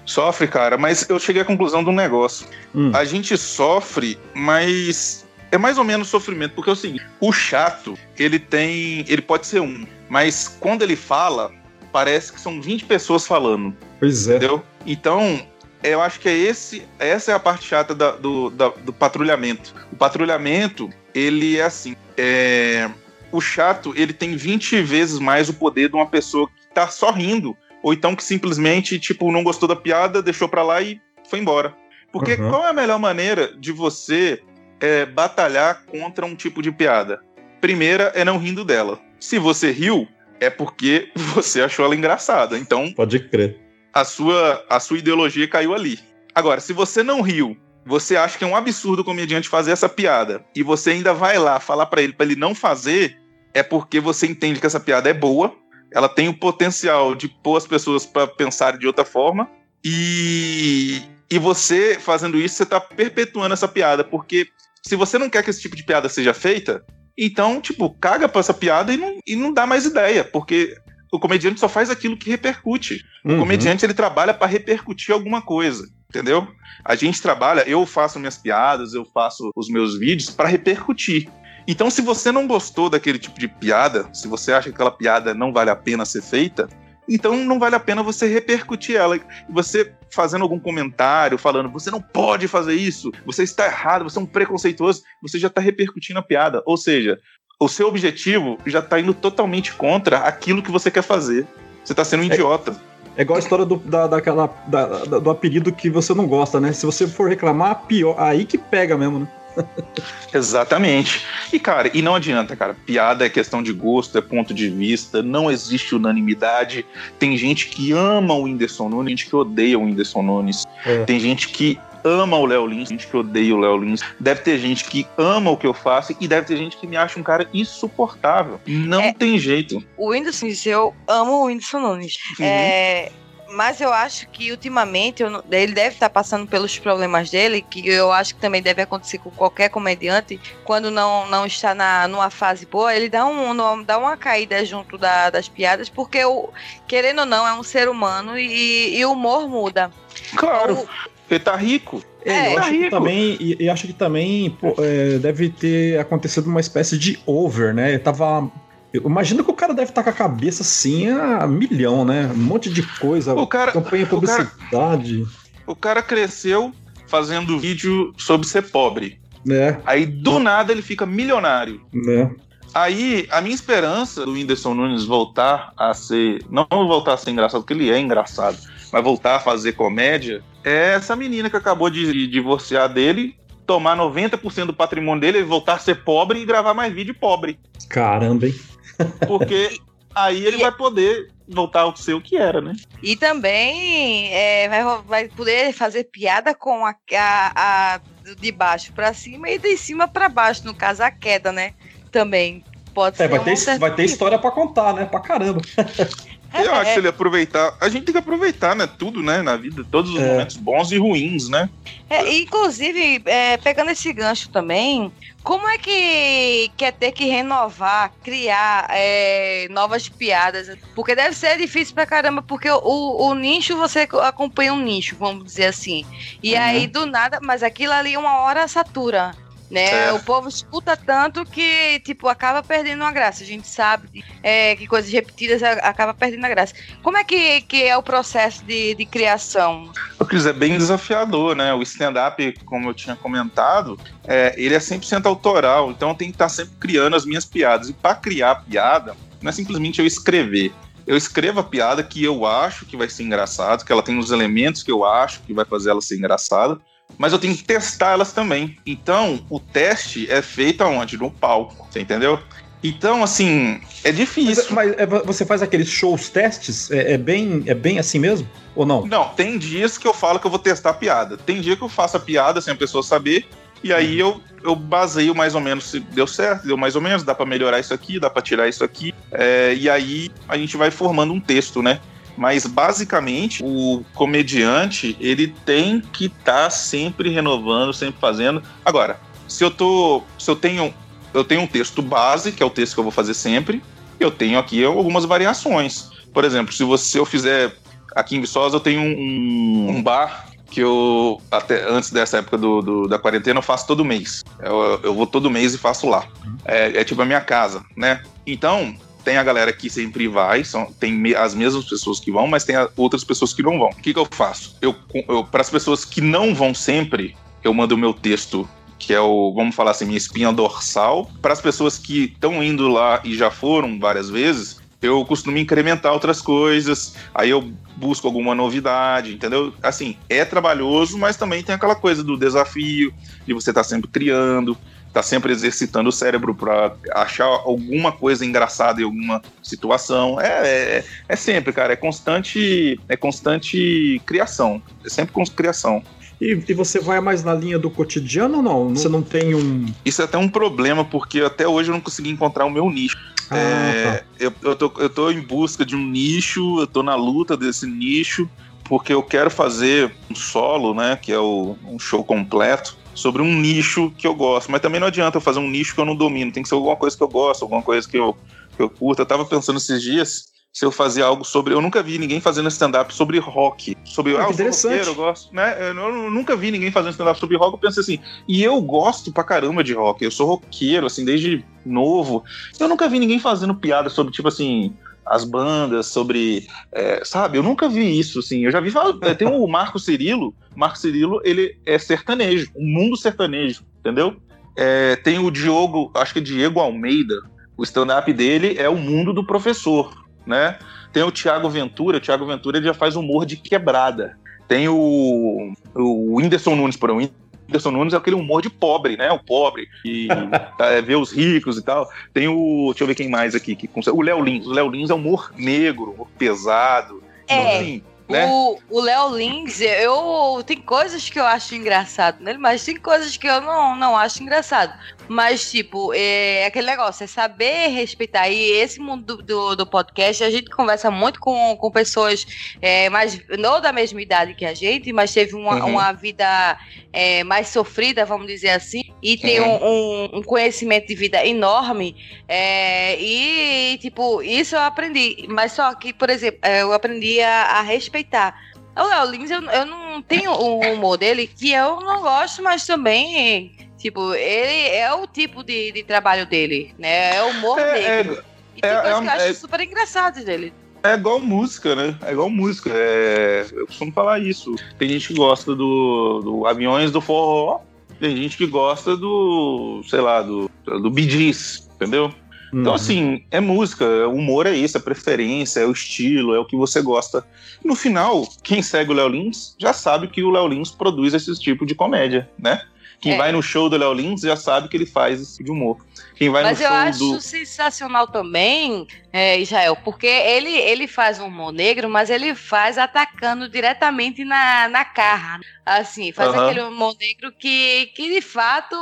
Sofre, cara, mas eu cheguei à conclusão de um negócio. Hum. A gente sofre, mas é mais ou menos sofrimento, porque é o seguinte, o chato, ele tem, ele pode ser um, mas quando ele fala, parece que são 20 pessoas falando. Pois é. Entendeu? Então, eu acho que é esse, essa é a parte chata da, do, da, do patrulhamento. O patrulhamento, ele é assim, é, o chato, ele tem 20 vezes mais o poder de uma pessoa que tá só rindo, ou então que simplesmente, tipo, não gostou da piada, deixou pra lá e foi embora. Porque uhum. qual é a melhor maneira de você é, batalhar contra um tipo de piada? Primeira é não rindo dela. Se você riu, é porque você achou ela engraçada. Então. Pode crer a sua, a sua ideologia caiu ali. Agora, se você não riu, você acha que é um absurdo o comediante fazer essa piada e você ainda vai lá falar para ele para ele não fazer, é porque você entende que essa piada é boa, ela tem o potencial de pôr as pessoas para pensar de outra forma e e você fazendo isso, você está perpetuando essa piada, porque se você não quer que esse tipo de piada seja feita, então, tipo, caga pra essa piada e não, e não dá mais ideia, porque o comediante só faz aquilo que repercute. Uhum. O comediante ele trabalha para repercutir alguma coisa, entendeu? A gente trabalha, eu faço minhas piadas, eu faço os meus vídeos para repercutir. Então, se você não gostou daquele tipo de piada, se você acha que aquela piada não vale a pena ser feita, Então não vale a pena você repercutir ela. Você fazendo algum comentário, falando, você não pode fazer isso, você está errado, você é um preconceituoso, você já está repercutindo a piada. Ou seja, o seu objetivo já está indo totalmente contra aquilo que você quer fazer. Você está sendo um É- idiota. É igual a história do, da, daquela, da- da- do apelido que você não gosta, né? Se você for reclamar, pior. Aí que pega mesmo, né? Exatamente. E, cara, e não adianta, cara. Piada é questão de gosto, é ponto de vista, não existe unanimidade. Tem gente que ama o Whindersson Nunes, gente que odeia o Whindersson Nunes. É. Tem gente que ama o Léo Lins, gente que odeia o Léo Lins. Deve ter gente que ama o que eu faço e deve ter gente que me acha um cara insuportável. Não É. tem jeito. O Whindersson Nunes, eu amo o Whindersson Nunes. Uhum. É, mas eu acho que ultimamente eu ele deve estar passando pelos problemas dele, que eu acho que também deve acontecer com qualquer comediante, quando não, não está na, numa fase boa, ele dá, um, dá uma caída junto da- das piadas, porque, o, querendo ou não, é um ser humano e, e o humor muda. Claro, O- ele tá rico. É, eu tá acho que rico. também, e, e acho que também pô, é, deve ter acontecido uma espécie de over, né? Eu tava. eu imagino que o cara deve estar com a cabeça assim a milhão, né? Um monte de coisa, O cara, campanha o cara- publicidade, o cara cresceu fazendo vídeo sobre ser pobre. né? Aí do nada ele fica milionário. né? Aí, a minha esperança do Whindersson Nunes voltar a ser. Não voltar a ser engraçado, porque ele é engraçado, mas voltar a fazer comédia é essa menina que acabou de divorciar dele, tomar 90% do patrimônio dele, ele voltar a ser pobre e gravar mais vídeo pobre. Caramba, hein? Porque aí ele vai poder voltar ao ser o que era, né? E também é, vai, vai poder fazer piada com a, a- a- de baixo pra cima e de cima pra baixo, no caso, a queda, né? Também pode É, ser vai ter, vai ter alternativa. história pra contar, né? Pra caramba. Eu acho É, que ele aproveitar. A gente tem que aproveitar, né? Tudo, né? Na vida, todos os É. momentos bons e ruins, né? É, inclusive, é, pegando esse gancho também, como é que quer ter que renovar, criar é, novas piadas? Porque deve ser difícil pra caramba, porque o, o nicho, você acompanha um nicho, vamos dizer assim. E Uhum. aí, do nada, mas aquilo ali uma hora satura. Né? É. O povo escuta tanto que, tipo, acaba perdendo a graça. A gente sabe é, que coisas repetidas acaba perdendo a graça. Como é que, que é o processo de, de criação? O Cris é bem desafiador, né? O stand-up, como eu tinha comentado, é, ele é 100% autoral, então eu tenho que estar sempre criando as minhas piadas. E para criar a piada, não é simplesmente eu escrever. Eu escrevo a piada que eu acho que vai ser engraçado, que ela tem os elementos que eu acho que vai fazer ela ser engraçada, mas eu tenho que testar elas também. Então, o teste é feito aonde? No palco, você entendeu? Então, assim, é difícil. Mas, mas, é, você faz aqueles shows testes? É, é bem, é bem assim mesmo? Ou não? Não, tem dias que eu falo que eu vou testar a piada. Tem dia que eu faço a piada sem a pessoa saber. E aí eu, eu baseio mais ou menos se deu certo, deu mais ou menos, dá pra melhorar isso aqui, dá pra tirar isso aqui. É, e aí a gente vai formando um texto, né? Mas basicamente o comediante ele tem que estar sempre renovando, sempre fazendo. Agora, se eu tô, se eu tenho, eu tenho um texto base que é o texto que eu vou fazer sempre. Eu tenho aqui algumas variações. Por exemplo, se você eu fizer aqui em Viçosa eu tenho um, um bar que eu, até antes dessa época do, do- da quarentena, eu faço todo mês. Eu, eu vou todo mês e faço lá. É, é tipo a minha casa, né? Então, tem a galera que sempre vai, são, tem me- as mesmas pessoas que vão, mas tem a- outras pessoas que não vão. O que, que eu faço? Eu, eu Para as pessoas que não vão sempre, eu mando o meu texto que é o, vamos falar assim, minha espinha dorsal. Para as pessoas que estão indo lá e já foram várias vezes, eu costumo incrementar outras coisas, aí eu busco alguma novidade, entendeu? Assim, é trabalhoso, mas também tem aquela coisa do desafio, de você estar sempre criando, tá sempre exercitando o cérebro para achar alguma coisa engraçada em alguma situação. É, é, é sempre, cara, é constante, é constante criação, é sempre com criação. E, e você vai mais na linha do cotidiano ou não? Você não tem um. Isso é até um problema, porque até hoje eu não consegui encontrar o meu nicho. Ah, É, tá. eu, eu, tô, eu tô em busca de um nicho, eu tô na luta desse nicho, porque eu quero fazer um solo, né? Que é o, um show completo, sobre um nicho que eu gosto. Mas também não adianta eu fazer um nicho que eu não domino. Tem que ser alguma coisa que eu gosto, alguma coisa que eu, que eu curto. Eu tava pensando esses dias se eu fazia algo sobre. Eu nunca vi ninguém fazendo stand-up sobre rock. Sobre Ah, ah, interessante. eu gosto. Né? Eu, eu nunca vi ninguém fazendo stand-up sobre rock. Eu pensei assim, e eu gosto pra caramba de rock. Eu sou roqueiro, assim, desde novo. Eu nunca vi ninguém fazendo piada sobre, tipo assim, as bandas, sobre. É, sabe, eu nunca vi isso, assim. Eu já vi. Tem o Marco Cirilo. Marco Cirilo, ele é sertanejo, um mundo sertanejo, entendeu? É, tem o Diogo, acho que é Diego Almeida. O stand-up dele é o mundo do professor, né? Tem o Tiago Ventura. O Tiago Ventura ele já faz humor de quebrada. Tem o, o Whindersson Nunes, por exemplo. Whindersson Nunes é aquele humor de pobre, né? O pobre, e é, vê os ricos e tal. Tem o. Deixa eu ver quem mais aqui. Que, o Léo Lins. O Léo Lins é humor negro, humor pesado. É. Então, assim, né? O Léo Lins, eu tem coisas que eu acho engraçado nele, mas tem coisas que eu não, não acho engraçado. Mas, tipo, é aquele negócio, é saber respeitar. E esse mundo do, do, do podcast, a gente conversa muito com, com pessoas é, mais, não da mesma idade que a gente, mas teve uma, uhum. uma vida é, mais sofrida, vamos dizer assim, e tem um, um, um, conhecimento de vida enorme. É, e, tipo, isso eu aprendi. Mas só que, por exemplo, é, eu aprendi a, a respeitar. O Léo Lins, eu, eu não tenho o humor dele, que eu não gosto, mas também Tipo, ele é o tipo de, de trabalho dele, né? É o humor é, negro. É, e tem é, coisas que eu acho é, super engraçadas dele. É igual música, né? É igual música. É... Eu costumo falar isso. Tem gente que gosta do, do Aviões do Forró, tem gente que gosta do, sei lá, do, do Gees, entendeu? Então, uhum. assim, é música, o humor é isso, é preferência, é o estilo, é o que você gosta. No final, quem segue o Léo Lins já sabe que o Léo Lins produz esse tipo de comédia, né? Quem é. vai no show do Léo Lins já sabe que ele faz esse tipo de humor. Quem vai Mas no eu show acho do... sensacional também, é, Israel, porque ele, ele faz um humor negro, mas ele faz atacando diretamente na, na cara. Assim, faz uhum. aquele humor negro que, que de fato,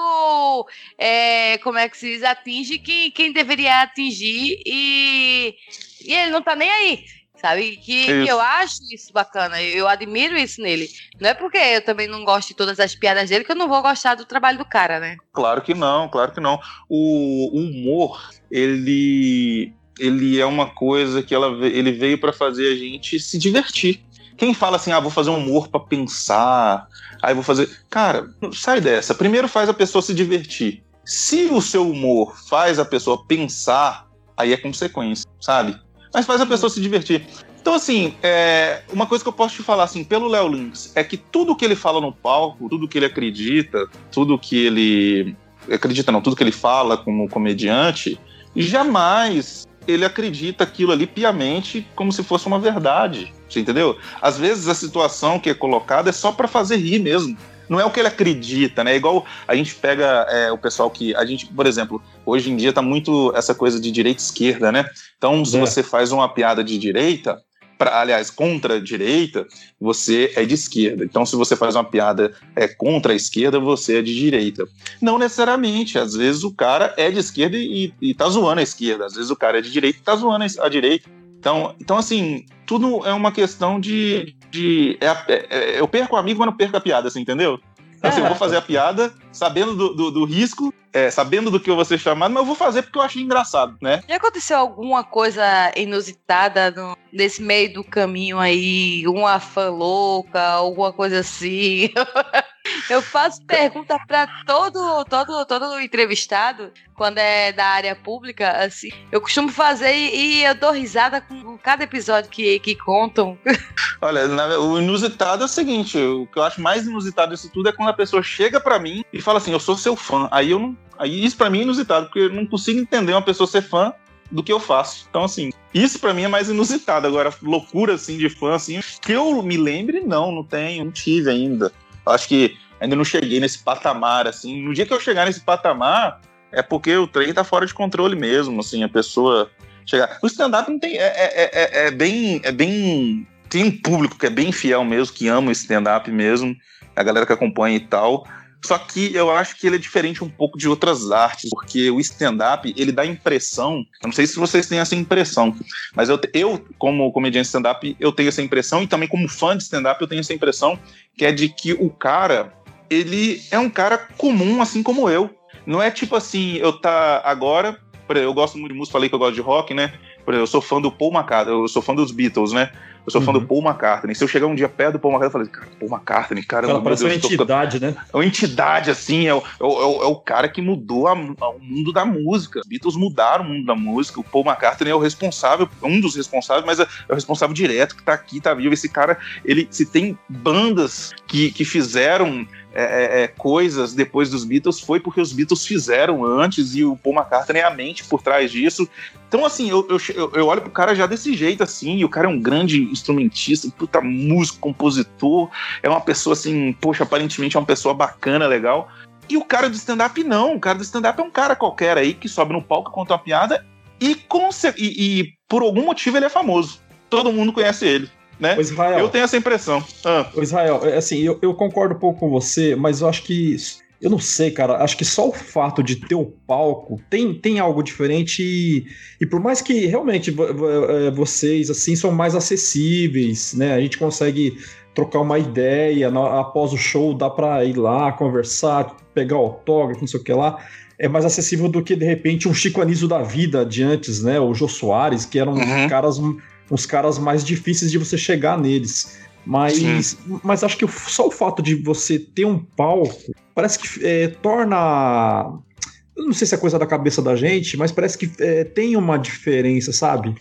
é, como é que se diz, atinge quem, quem deveria atingir e, e ele não tá nem aí sabe? Que, que, eu acho isso bacana, eu admiro isso nele. Não é porque eu também não gosto de todas as piadas dele que eu não vou gostar do trabalho do cara, né? Claro que não, claro que não. O, humor, ele ele é uma coisa que ela, ele veio para fazer a gente se divertir. Quem fala assim, ah, vou fazer um humor para pensar, aí vou fazer. Cara, sai dessa. Primeiro faz a pessoa se divertir. Se o seu humor faz a pessoa pensar, aí é consequência, sabe? Mas faz a pessoa se divertir. Então, assim, é, uma coisa que eu posso te falar, assim, pelo Léo Lynx, é que tudo que ele fala no palco, tudo que ele acredita, tudo que ele. Acredita não, tudo que ele fala como comediante, jamais ele acredita aquilo ali piamente como se fosse uma verdade. Você entendeu? Às vezes a situação que é colocada é só para fazer rir mesmo não é o que ele acredita, né? É igual a gente pega é, o pessoal que. A gente, por exemplo, hoje em dia tá muito essa coisa de direita e esquerda, né? Então, se é. você faz uma piada de direita, pra, aliás, contra a direita, você é de esquerda. Então, se você faz uma piada é, contra a esquerda, você é de direita. Não necessariamente. Às vezes o cara é de esquerda e, e tá zoando a esquerda. Às vezes o cara é de direita e tá zoando a direita. Então, então assim, tudo é uma questão de. De é, é, é, eu perco o amigo, mas não perco a piada, assim, entendeu? Assim, eu vou fazer a piada sabendo do, do, do risco, é, sabendo do que eu vou ser chamado, mas eu vou fazer porque eu achei engraçado, né? Já aconteceu alguma coisa inusitada no, nesse meio do caminho aí? Uma fã louca, alguma coisa assim? Eu faço pergunta para todo, todo, todo entrevistado, quando é da área pública, assim. Eu costumo fazer e, eu dou risada com cada episódio que, que contam. Olha, na, o inusitado é o seguinte: o que eu acho mais inusitado disso tudo é quando a pessoa chega para mim e fala assim: Eu sou seu fã. Aí eu não. Aí isso para mim é inusitado, porque eu não consigo entender uma pessoa ser fã do que eu faço. Então, assim, isso para mim é mais inusitado. Agora, loucura, assim, de fã, assim, que eu me lembre, não, não tenho, não tive ainda. Acho que ainda não cheguei nesse patamar, assim. No dia que eu chegar nesse patamar, é porque o trem tá fora de controle mesmo, assim, a pessoa chegar. O stand-up não tem. É, é, é, é, bem. É bem. Tem um público que é bem fiel mesmo, que ama o stand-up mesmo, a galera que acompanha e tal. Só que eu acho que ele é diferente um pouco de outras artes, porque o stand-up, ele dá impressão, eu não sei se vocês têm essa impressão, mas eu, eu como comediante stand-up, eu tenho essa impressão, e também como fã de stand-up, eu tenho essa impressão, que é de que o cara, ele é um cara comum, assim como eu. Não é tipo assim, eu tá agora. Eu gosto muito de música, falei que eu gosto de rock, né? Por exemplo, eu sou fã do Paul McCartney, eu sou fã dos Beatles, né? Eu sou uhum. fã do uhum. Paul McCartney. Se eu chegar um dia perto do Paul McCartney, eu falei, cara, Paul McCartney, cara, cara parece Deus, uma entidade, né? É uma entidade, assim, é o, é o, é o cara que mudou a, o mundo da música. Os Beatles mudaram o mundo da música. O Paul McCartney é o responsável, um dos responsáveis, mas é, é o responsável direto que tá aqui, tá vivo. Esse cara, ele se tem bandas que, que fizeram é, é, é, coisas depois dos Beatles foi porque os Beatles fizeram antes e o Paul McCartney é a mente por trás disso. Então, assim, eu, eu, eu olho pro cara já desse jeito, assim, e o cara é um grande instrumentista, puta músico, compositor, é uma pessoa, assim, poxa, aparentemente é uma pessoa bacana, legal. E o cara do stand-up não, o cara do stand-up é um cara qualquer aí que sobe no palco, conta uma piada e, e, e por algum motivo ele é famoso. Todo mundo conhece ele né? Israel, eu tenho essa impressão. Ah. Israel, é, assim, eu, eu concordo um pouco com você, mas eu acho que eu não sei, cara. Acho que só o fato de ter o palco tem, tem algo diferente. E, e por mais que realmente é, vocês assim são mais acessíveis, né? A gente consegue trocar uma ideia após o show, dá para ir lá conversar, pegar autógrafo, não sei o que lá. É mais acessível do que de repente um Chico Anísio da vida de antes, né? O Jô Soares, que eram uhum. caras uns caras mais difíceis de você chegar neles. Mas, mas acho que só o fato de você ter um palco parece que é, torna. Eu não sei se é coisa da cabeça da gente, mas parece que é, tem uma diferença, sabe?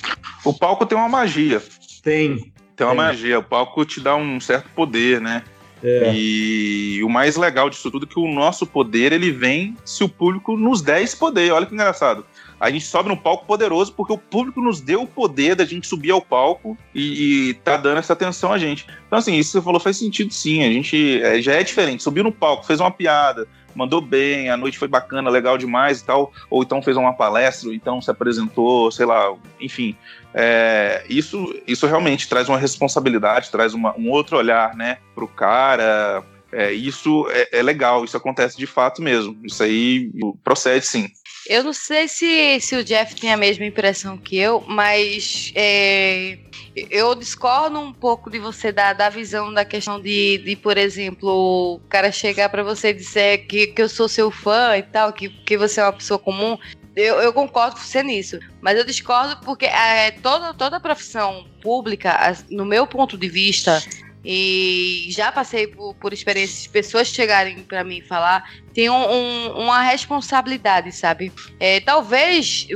O palco tem uma magia. Tem. Tem uma tem. magia. O palco te dá um certo poder, né? É. E o mais legal disso tudo é que o nosso poder ele vem se o público nos der esse poder. Olha que engraçado a gente sobe no palco poderoso porque o público nos deu o poder da gente subir ao palco e, e tá dando essa atenção a gente. Então, assim, isso que você falou faz sentido sim. A gente é, já é diferente. Subiu no palco, fez uma piada, mandou bem, a noite foi bacana, legal demais e tal, ou então fez uma palestra, ou então se apresentou, sei lá, enfim. É, isso, isso realmente traz uma responsabilidade, traz uma, um outro olhar, né, pro cara. É, isso é, é legal, isso acontece de fato mesmo. Isso aí procede sim. Eu não sei se, se o Jeff tem a mesma impressão que eu, mas é, eu discordo um pouco de você da, da visão da questão de, de, por exemplo, o cara chegar para você e dizer que, que eu sou seu fã e tal, que, que você é uma pessoa comum. Eu, eu, concordo com você nisso, mas eu discordo porque é, toda, toda profissão pública, no meu ponto de vista, e já passei por, por experiências de pessoas chegarem para mim falar, tem um, um, uma responsabilidade, sabe? É, talvez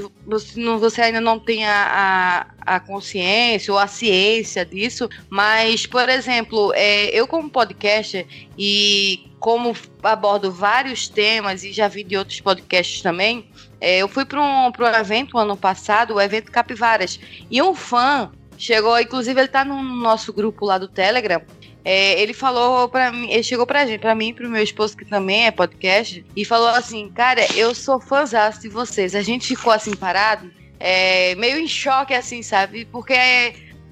você ainda não tenha a, a consciência ou a ciência disso, mas, por exemplo, é, eu como podcaster e como abordo vários temas e já vi de outros podcasts também, é, eu fui para um, um evento ano passado, o evento Capivaras, e um fã Chegou, inclusive ele tá no nosso grupo lá do Telegram. É, ele falou para mim, ele chegou pra gente, pra mim e pro meu esposo, que também é podcast, e falou assim: Cara, eu sou fãzão de vocês. A gente ficou assim parado, é, meio em choque, assim, sabe? Porque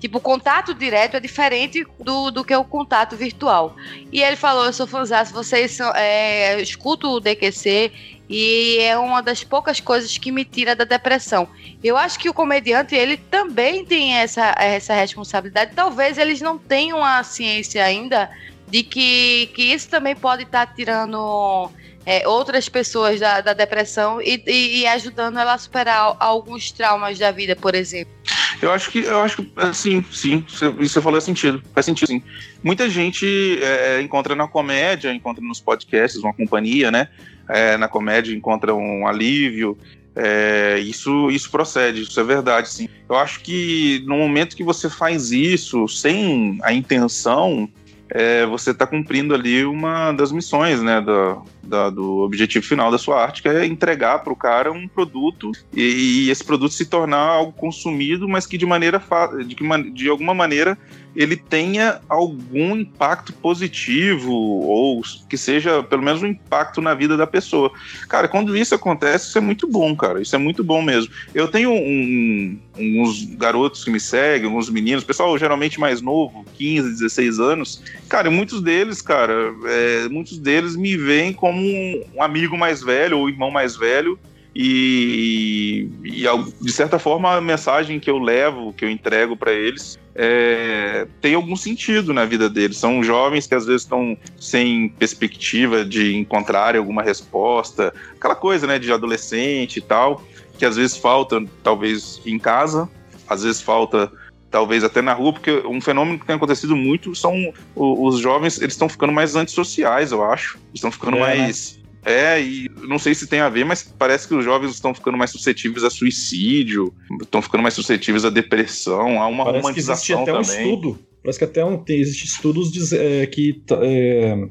Tipo, o contato direto é diferente do, do que o contato virtual. E ele falou: Eu sou fãzão, vocês são. É, escuto o DQC e é uma das poucas coisas que me tira da depressão. Eu acho que o comediante ele também tem essa, essa responsabilidade. Talvez eles não tenham a ciência ainda de que, que isso também pode estar tá tirando é, outras pessoas da, da depressão e, e, e, ajudando ela a superar alguns traumas da vida, por exemplo. Eu acho que, eu acho que, assim, sim, isso você falou é sentido, faz sentido, sim. Muita gente é, encontra na comédia, encontra nos podcasts uma companhia, né? É, na comédia encontra um alívio. É, isso, isso procede, isso é verdade, sim. Eu acho que no momento que você faz isso sem a intenção, é, você está cumprindo ali uma das missões, né, da, do objetivo final da sua arte, que é entregar para o cara um produto e, e, esse produto se tornar algo consumido, mas que de maneira de, que, de alguma maneira ele tenha algum impacto positivo ou que seja pelo menos um impacto na vida da pessoa. Cara, quando isso acontece, isso é muito bom, cara. Isso é muito bom mesmo. Eu tenho um, uns garotos que me seguem, alguns meninos, pessoal geralmente mais novo, 15, 16 anos. Cara, muitos deles, cara, é, muitos deles me veem como um amigo mais velho ou irmão mais velho e, e, de certa forma a mensagem que eu levo, que eu entrego para eles, é, tem algum sentido na vida deles. São jovens que às vezes estão sem perspectiva de encontrar alguma resposta, aquela coisa, né, de adolescente e tal, que às vezes falta, talvez em casa, às vezes falta talvez até na rua, porque um fenômeno que tem acontecido muito são os, jovens, eles estão ficando mais antissociais, eu acho. Estão ficando é, mais. É, e não sei se tem a ver, mas parece que os jovens estão ficando mais suscetíveis a suicídio, estão ficando mais suscetíveveis a depressão, a uma parece romantização que existe até também. um estudo, parece que até um, tem, existe estudos de, é, que, é,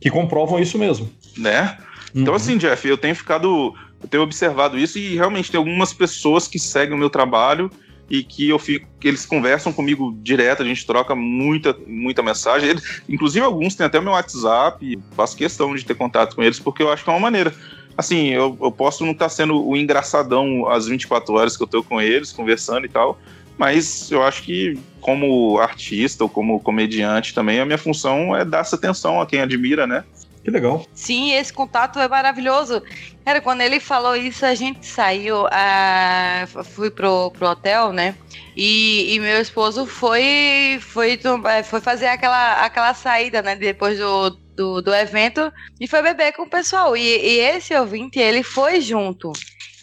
que comprovam isso mesmo. Né? Então, uhum. assim, Jeff, eu tenho ficado. Eu tenho observado isso e realmente tem algumas pessoas que seguem o meu trabalho e que eu fico, que eles conversam comigo direto, a gente troca muita, muita mensagem. Eles, inclusive, alguns têm até o meu WhatsApp, faço questão de ter contato com eles, porque eu acho que é uma maneira. Assim, eu, eu posso não estar sendo o engraçadão às 24 horas que eu estou com eles, conversando e tal, mas eu acho que, como artista ou como comediante também, a minha função é dar essa atenção a quem admira, né? Que legal. Sim, esse contato é maravilhoso. Cara, quando ele falou isso, a gente saiu, uh, fui pro, pro hotel, né? E, e, meu esposo foi, foi, é, foi fazer aquela, aquela saída, né? Depois do, do, do evento e foi beber com o pessoal. E, e esse ouvinte, ele foi junto.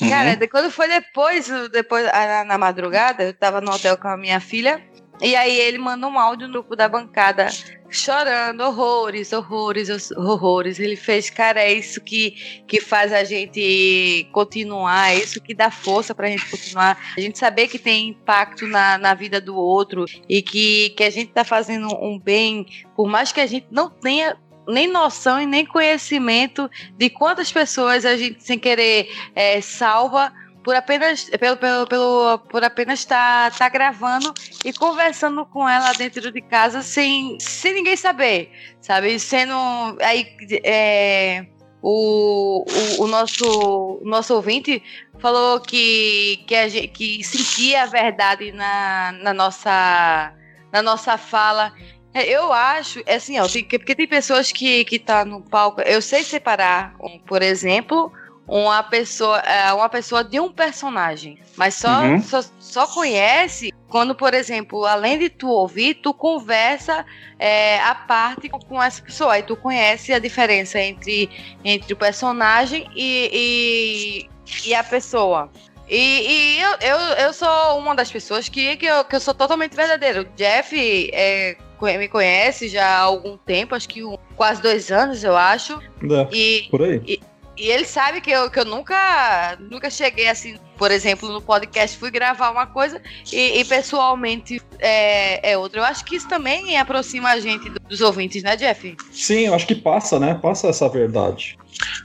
Uhum. Cara, quando foi depois, depois na, na madrugada, eu tava no hotel com a minha filha. E aí ele mandou um áudio no grupo da bancada chorando horrores, horrores, horrores. Ele fez, cara, é isso que, que faz a gente continuar, é isso que dá força pra gente continuar. A gente saber que tem impacto na, na vida do outro e que, que a gente tá fazendo um bem, por mais que a gente não tenha nem noção e nem conhecimento de quantas pessoas a gente sem querer é, salva por apenas pelo, pelo, pelo por apenas estar tá, tá gravando e conversando com ela dentro de casa sem, sem ninguém saber, sabe? Sendo aí é, o, o, o, nosso o nosso ouvinte falou que que, a gente, que sentia a verdade na, na nossa na nossa fala é, eu acho, é assim, ó, porque tem pessoas que, que tá no palco. Eu sei separar, por exemplo, uma pessoa, é, uma pessoa de um personagem, mas só, uhum. só, só, conhece quando, por exemplo, além de tu ouvir, tu conversa é, a parte com, com, essa pessoa, aí tu conhece a diferença entre, entre o personagem e, e, e a pessoa. E, e eu, eu, eu, sou uma das pessoas que, que, eu, que eu sou totalmente verdadeiro. O Jeff é, me conhece já há algum tempo, acho que um, quase dois anos, eu acho. É, e, por aí. E, e ele sabe que eu, que eu nunca, nunca cheguei assim, por exemplo, no podcast, fui gravar uma coisa e, e pessoalmente é, é outra. Eu acho que isso também aproxima a gente dos ouvintes, né, Jeff? Sim, eu acho que passa, né? Passa essa verdade.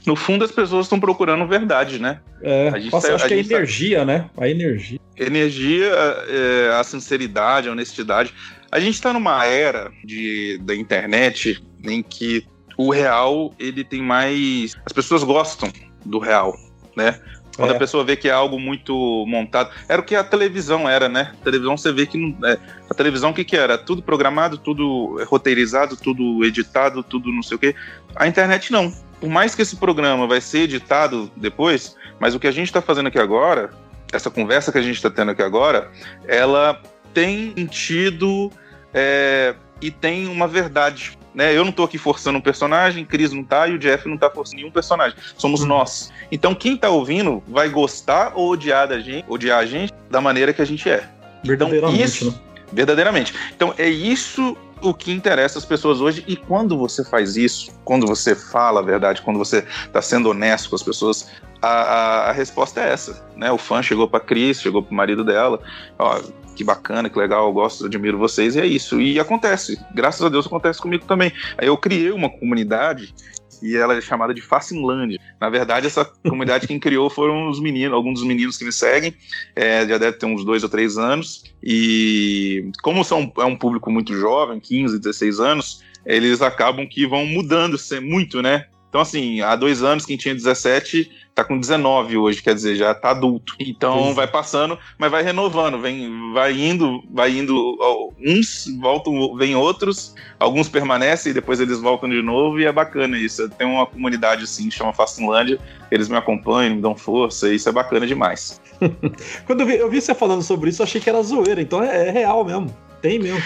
No fundo, as pessoas estão procurando verdade, né? É, passa, tá, acho que é energia, tá... né? A energia. Energia, é, a sinceridade, a honestidade. A gente está numa era de, da internet em que o real ele tem mais. As pessoas gostam do real, né? Quando é. a pessoa vê que é algo muito montado. Era o que a televisão era, né? A televisão você vê que não. É, a televisão o que, que era? Tudo programado, tudo roteirizado, tudo editado, tudo não sei o quê. A internet não. Por mais que esse programa vai ser editado depois, mas o que a gente está fazendo aqui agora, essa conversa que a gente está tendo aqui agora, ela tem sentido é, e tem uma verdade né? Eu não tô aqui forçando um personagem, Cris não tá e o Jeff não tá forçando nenhum personagem. Somos hum. nós. Então quem tá ouvindo vai gostar ou odiar da gente, odiar a gente da maneira que a gente é. Então, verdadeiramente, então, isso, né? Verdadeiramente. Então é isso o que interessa as pessoas hoje e quando você faz isso, quando você fala a verdade, quando você está sendo honesto com as pessoas, a, a, a, resposta é essa, né? O fã chegou para Cris, chegou para o marido dela, ó, que bacana, que legal, eu gosto, admiro vocês, e é isso. E acontece, graças a Deus acontece comigo também. Aí eu criei uma comunidade e ela é chamada de Facinlândia. Na verdade, essa comunidade quem criou foram os meninos, alguns dos meninos que me seguem, é, já deve ter uns dois ou três anos, e como são, é um público muito jovem, 15, 16 anos, eles acabam que vão mudando muito, né? Então, assim, há dois anos, quem tinha 17 tá com 19 hoje, quer dizer, já tá adulto. Então Sim. vai passando, mas vai renovando, vem, vai indo, vai indo, uns voltam, vem outros, alguns permanecem e depois eles voltam de novo e é bacana isso. Tem uma comunidade assim, chama Fascinlândia, eles me acompanham, me dão força, e isso é bacana demais. Quando eu vi, eu vi, você falando sobre isso, eu achei que era zoeira, então é, é real mesmo. Tem mesmo.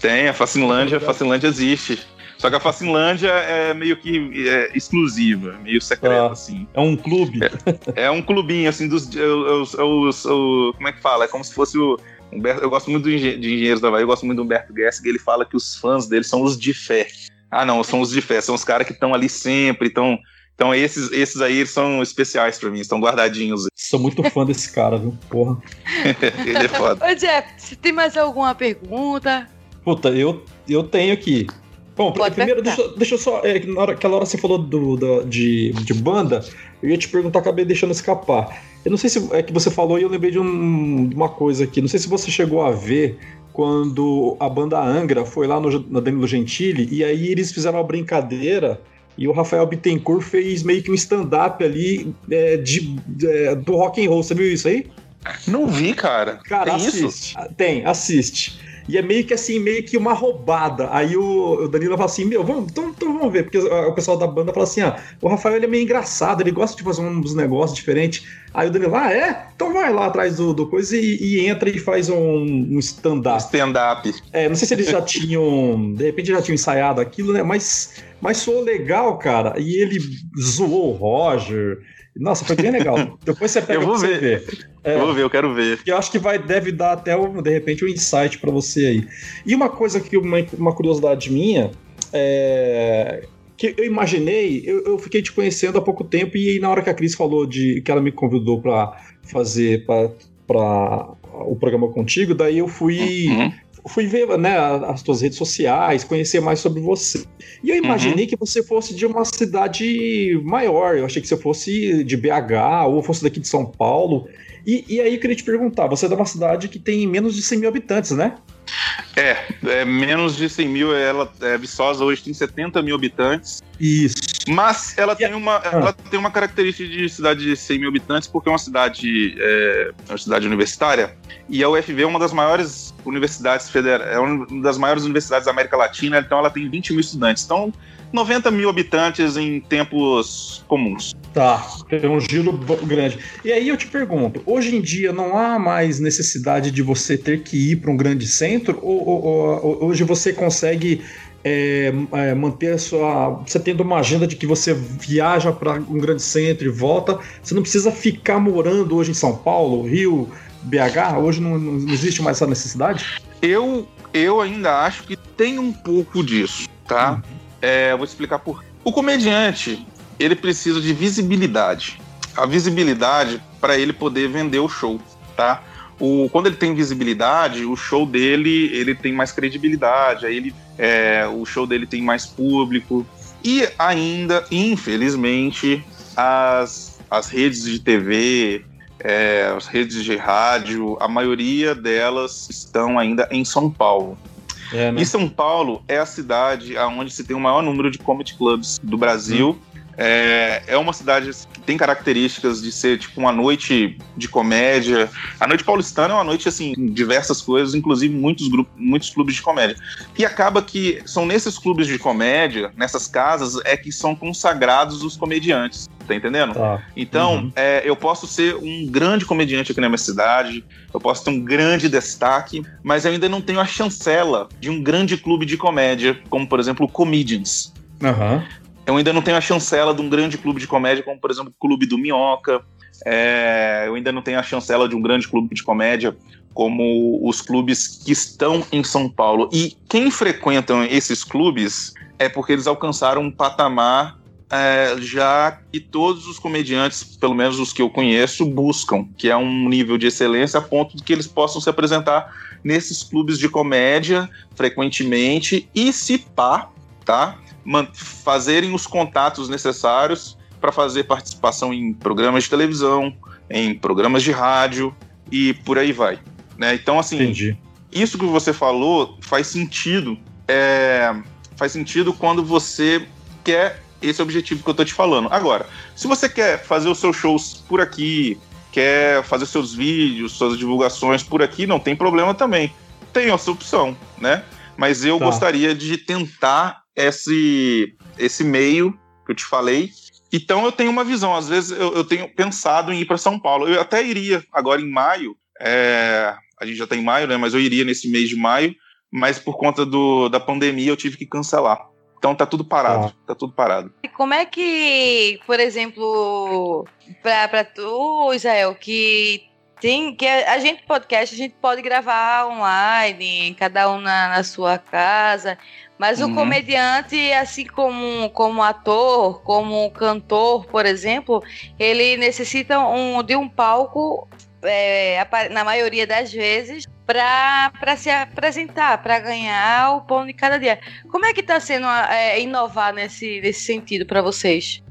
Tem, a Fascinlândia, a Fascinlândia existe. Só que a Facinlândia é meio que é, exclusiva, meio secreta, ah, assim. É um clube. É, é um clubinho, assim, dos. Os, os, os, como é que fala? É como se fosse o. Humberto, eu gosto muito de Engenheiros da Havaí, eu gosto muito do Humberto Guess, que ele fala que os fãs dele são os de fé. Ah, não, são os de fé, são os caras que estão ali sempre, estão. Então, esses, esses aí são especiais para mim, estão guardadinhos. Sou muito fã desse cara, viu? Porra. Ele é foda. Ô, Jeff, você tem mais alguma pergunta? Puta, eu, eu tenho aqui. Bom, Pode primeiro, deixa, deixa, eu só. É, na hora, aquela hora você falou do, do, de, de banda, eu ia te perguntar, acabei deixando escapar. Eu não sei se é que você falou e eu lembrei de, um, de uma coisa aqui. Não sei se você chegou a ver quando a banda Angra foi lá no, no Danilo Gentili e aí eles fizeram uma brincadeira e o Rafael Bittencourt fez meio que um stand-up ali é, de, é, do rock and roll. Você viu isso aí? Não vi, cara. Cara, Tem assiste. Isso? Tem, assiste. E é meio que assim, meio que uma roubada. Aí o, o Danilo fala assim: Meu, vamos, então, então vamos ver. Porque o pessoal da banda fala assim: ah, o Rafael ele é meio engraçado, ele gosta de fazer uns negócios diferentes. Aí o Danilo, ah, é? Então vai lá atrás do, do coisa e, e entra e faz um, um stand-up. Stand-up. É, não sei se eles já tinham. De repente já tinham ensaiado aquilo, né? Mas, mas soou legal, cara. E ele zoou o Roger. Nossa, foi bem legal. Depois você pega eu vou ver. ver. É, eu vou ver, eu quero ver. Eu acho que vai, deve dar até, de repente, um insight para você aí. E uma coisa que, uma, uma curiosidade minha, é, que eu imaginei, eu, eu, fiquei te conhecendo há pouco tempo e na hora que a Cris falou de que ela me convidou para fazer para o programa contigo, daí eu fui uhum fui ver né, as tuas redes sociais, conhecer mais sobre você. E eu imaginei uhum. que você fosse de uma cidade maior. Eu achei que você fosse de BH ou fosse daqui de São Paulo. E, e aí eu queria te perguntar: você é de uma cidade que tem menos de 100 mil habitantes, né? É, é menos de 100 mil. Ela, é, Viçosa hoje tem 70 mil habitantes. Isso. Mas ela tem uma, ah. ela tem uma característica de cidade de 100 mil habitantes porque é uma cidade, é, é uma cidade universitária e a UFV é uma das maiores universidades federais, é uma das maiores universidades da América Latina, então ela tem 20 mil estudantes. Então, 90 mil habitantes em tempos comuns. Tá, é um giro grande. E aí eu te pergunto, hoje em dia não há mais necessidade de você ter que ir para um grande centro ou, ou, ou hoje você consegue é, é, manter a sua. Você tendo uma agenda de que você viaja para um grande centro e volta, você não precisa ficar morando hoje em São Paulo, Rio, BH? Hoje não, não existe mais essa necessidade? Eu, eu ainda acho que tem um pouco disso, tá? Uhum. É, vou explicar por. O comediante ele precisa de visibilidade. A visibilidade para ele poder vender o show, tá? O, quando ele tem visibilidade, o show dele ele tem mais credibilidade, aí ele, é, o show dele tem mais público. E ainda, infelizmente, as, as redes de TV, é, as redes de rádio, a maioria delas estão ainda em São Paulo. É, né? E São Paulo é a cidade onde se tem o maior número de comedy clubs do Brasil. É, é uma cidade que tem características de ser tipo uma noite de comédia. A noite paulistana é uma noite assim, diversas coisas, inclusive muitos grupos, muitos clubes de comédia. E acaba que são nesses clubes de comédia, nessas casas, é que são consagrados os comediantes. Tá entendendo? Tá. Então, uhum. é, eu posso ser um grande comediante aqui na minha cidade, eu posso ter um grande destaque, mas eu ainda não tenho a chancela de um grande clube de comédia, como por exemplo o Comedians. Uhum. Eu ainda não tenho a chancela de um grande clube de comédia, como por exemplo o Clube do Minhoca. É, eu ainda não tenho a chancela de um grande clube de comédia, como os clubes que estão em São Paulo. E quem frequentam esses clubes é porque eles alcançaram um patamar é, já que todos os comediantes, pelo menos os que eu conheço, buscam, que é um nível de excelência a ponto de que eles possam se apresentar nesses clubes de comédia frequentemente e se pá, tá? fazerem os contatos necessários para fazer participação em programas de televisão, em programas de rádio e por aí vai. Né? Então, assim, Entendi. isso que você falou faz sentido. É, faz sentido quando você quer esse objetivo que eu tô te falando. Agora, se você quer fazer os seus shows por aqui, quer fazer seus vídeos, suas divulgações por aqui, não tem problema também. Tem essa opção, né? Mas eu tá. gostaria de tentar esse, esse meio que eu te falei. Então eu tenho uma visão. Às vezes eu, eu tenho pensado em ir para São Paulo. Eu até iria agora em maio. É, a gente já está em maio, né? Mas eu iria nesse mês de maio. Mas por conta do, da pandemia eu tive que cancelar. Então tá tudo parado, ah. tá tudo parado. E como é que, por exemplo, para tu, Israel, que Sim, que a gente podcast, a gente pode gravar online, cada um na, na sua casa. Mas uhum. o comediante, assim como, como ator, como cantor, por exemplo, ele necessita um, de um palco, é, na maioria das vezes, para se apresentar, para ganhar o pão de cada dia. Como é que está sendo é, inovar nesse, nesse sentido para vocês?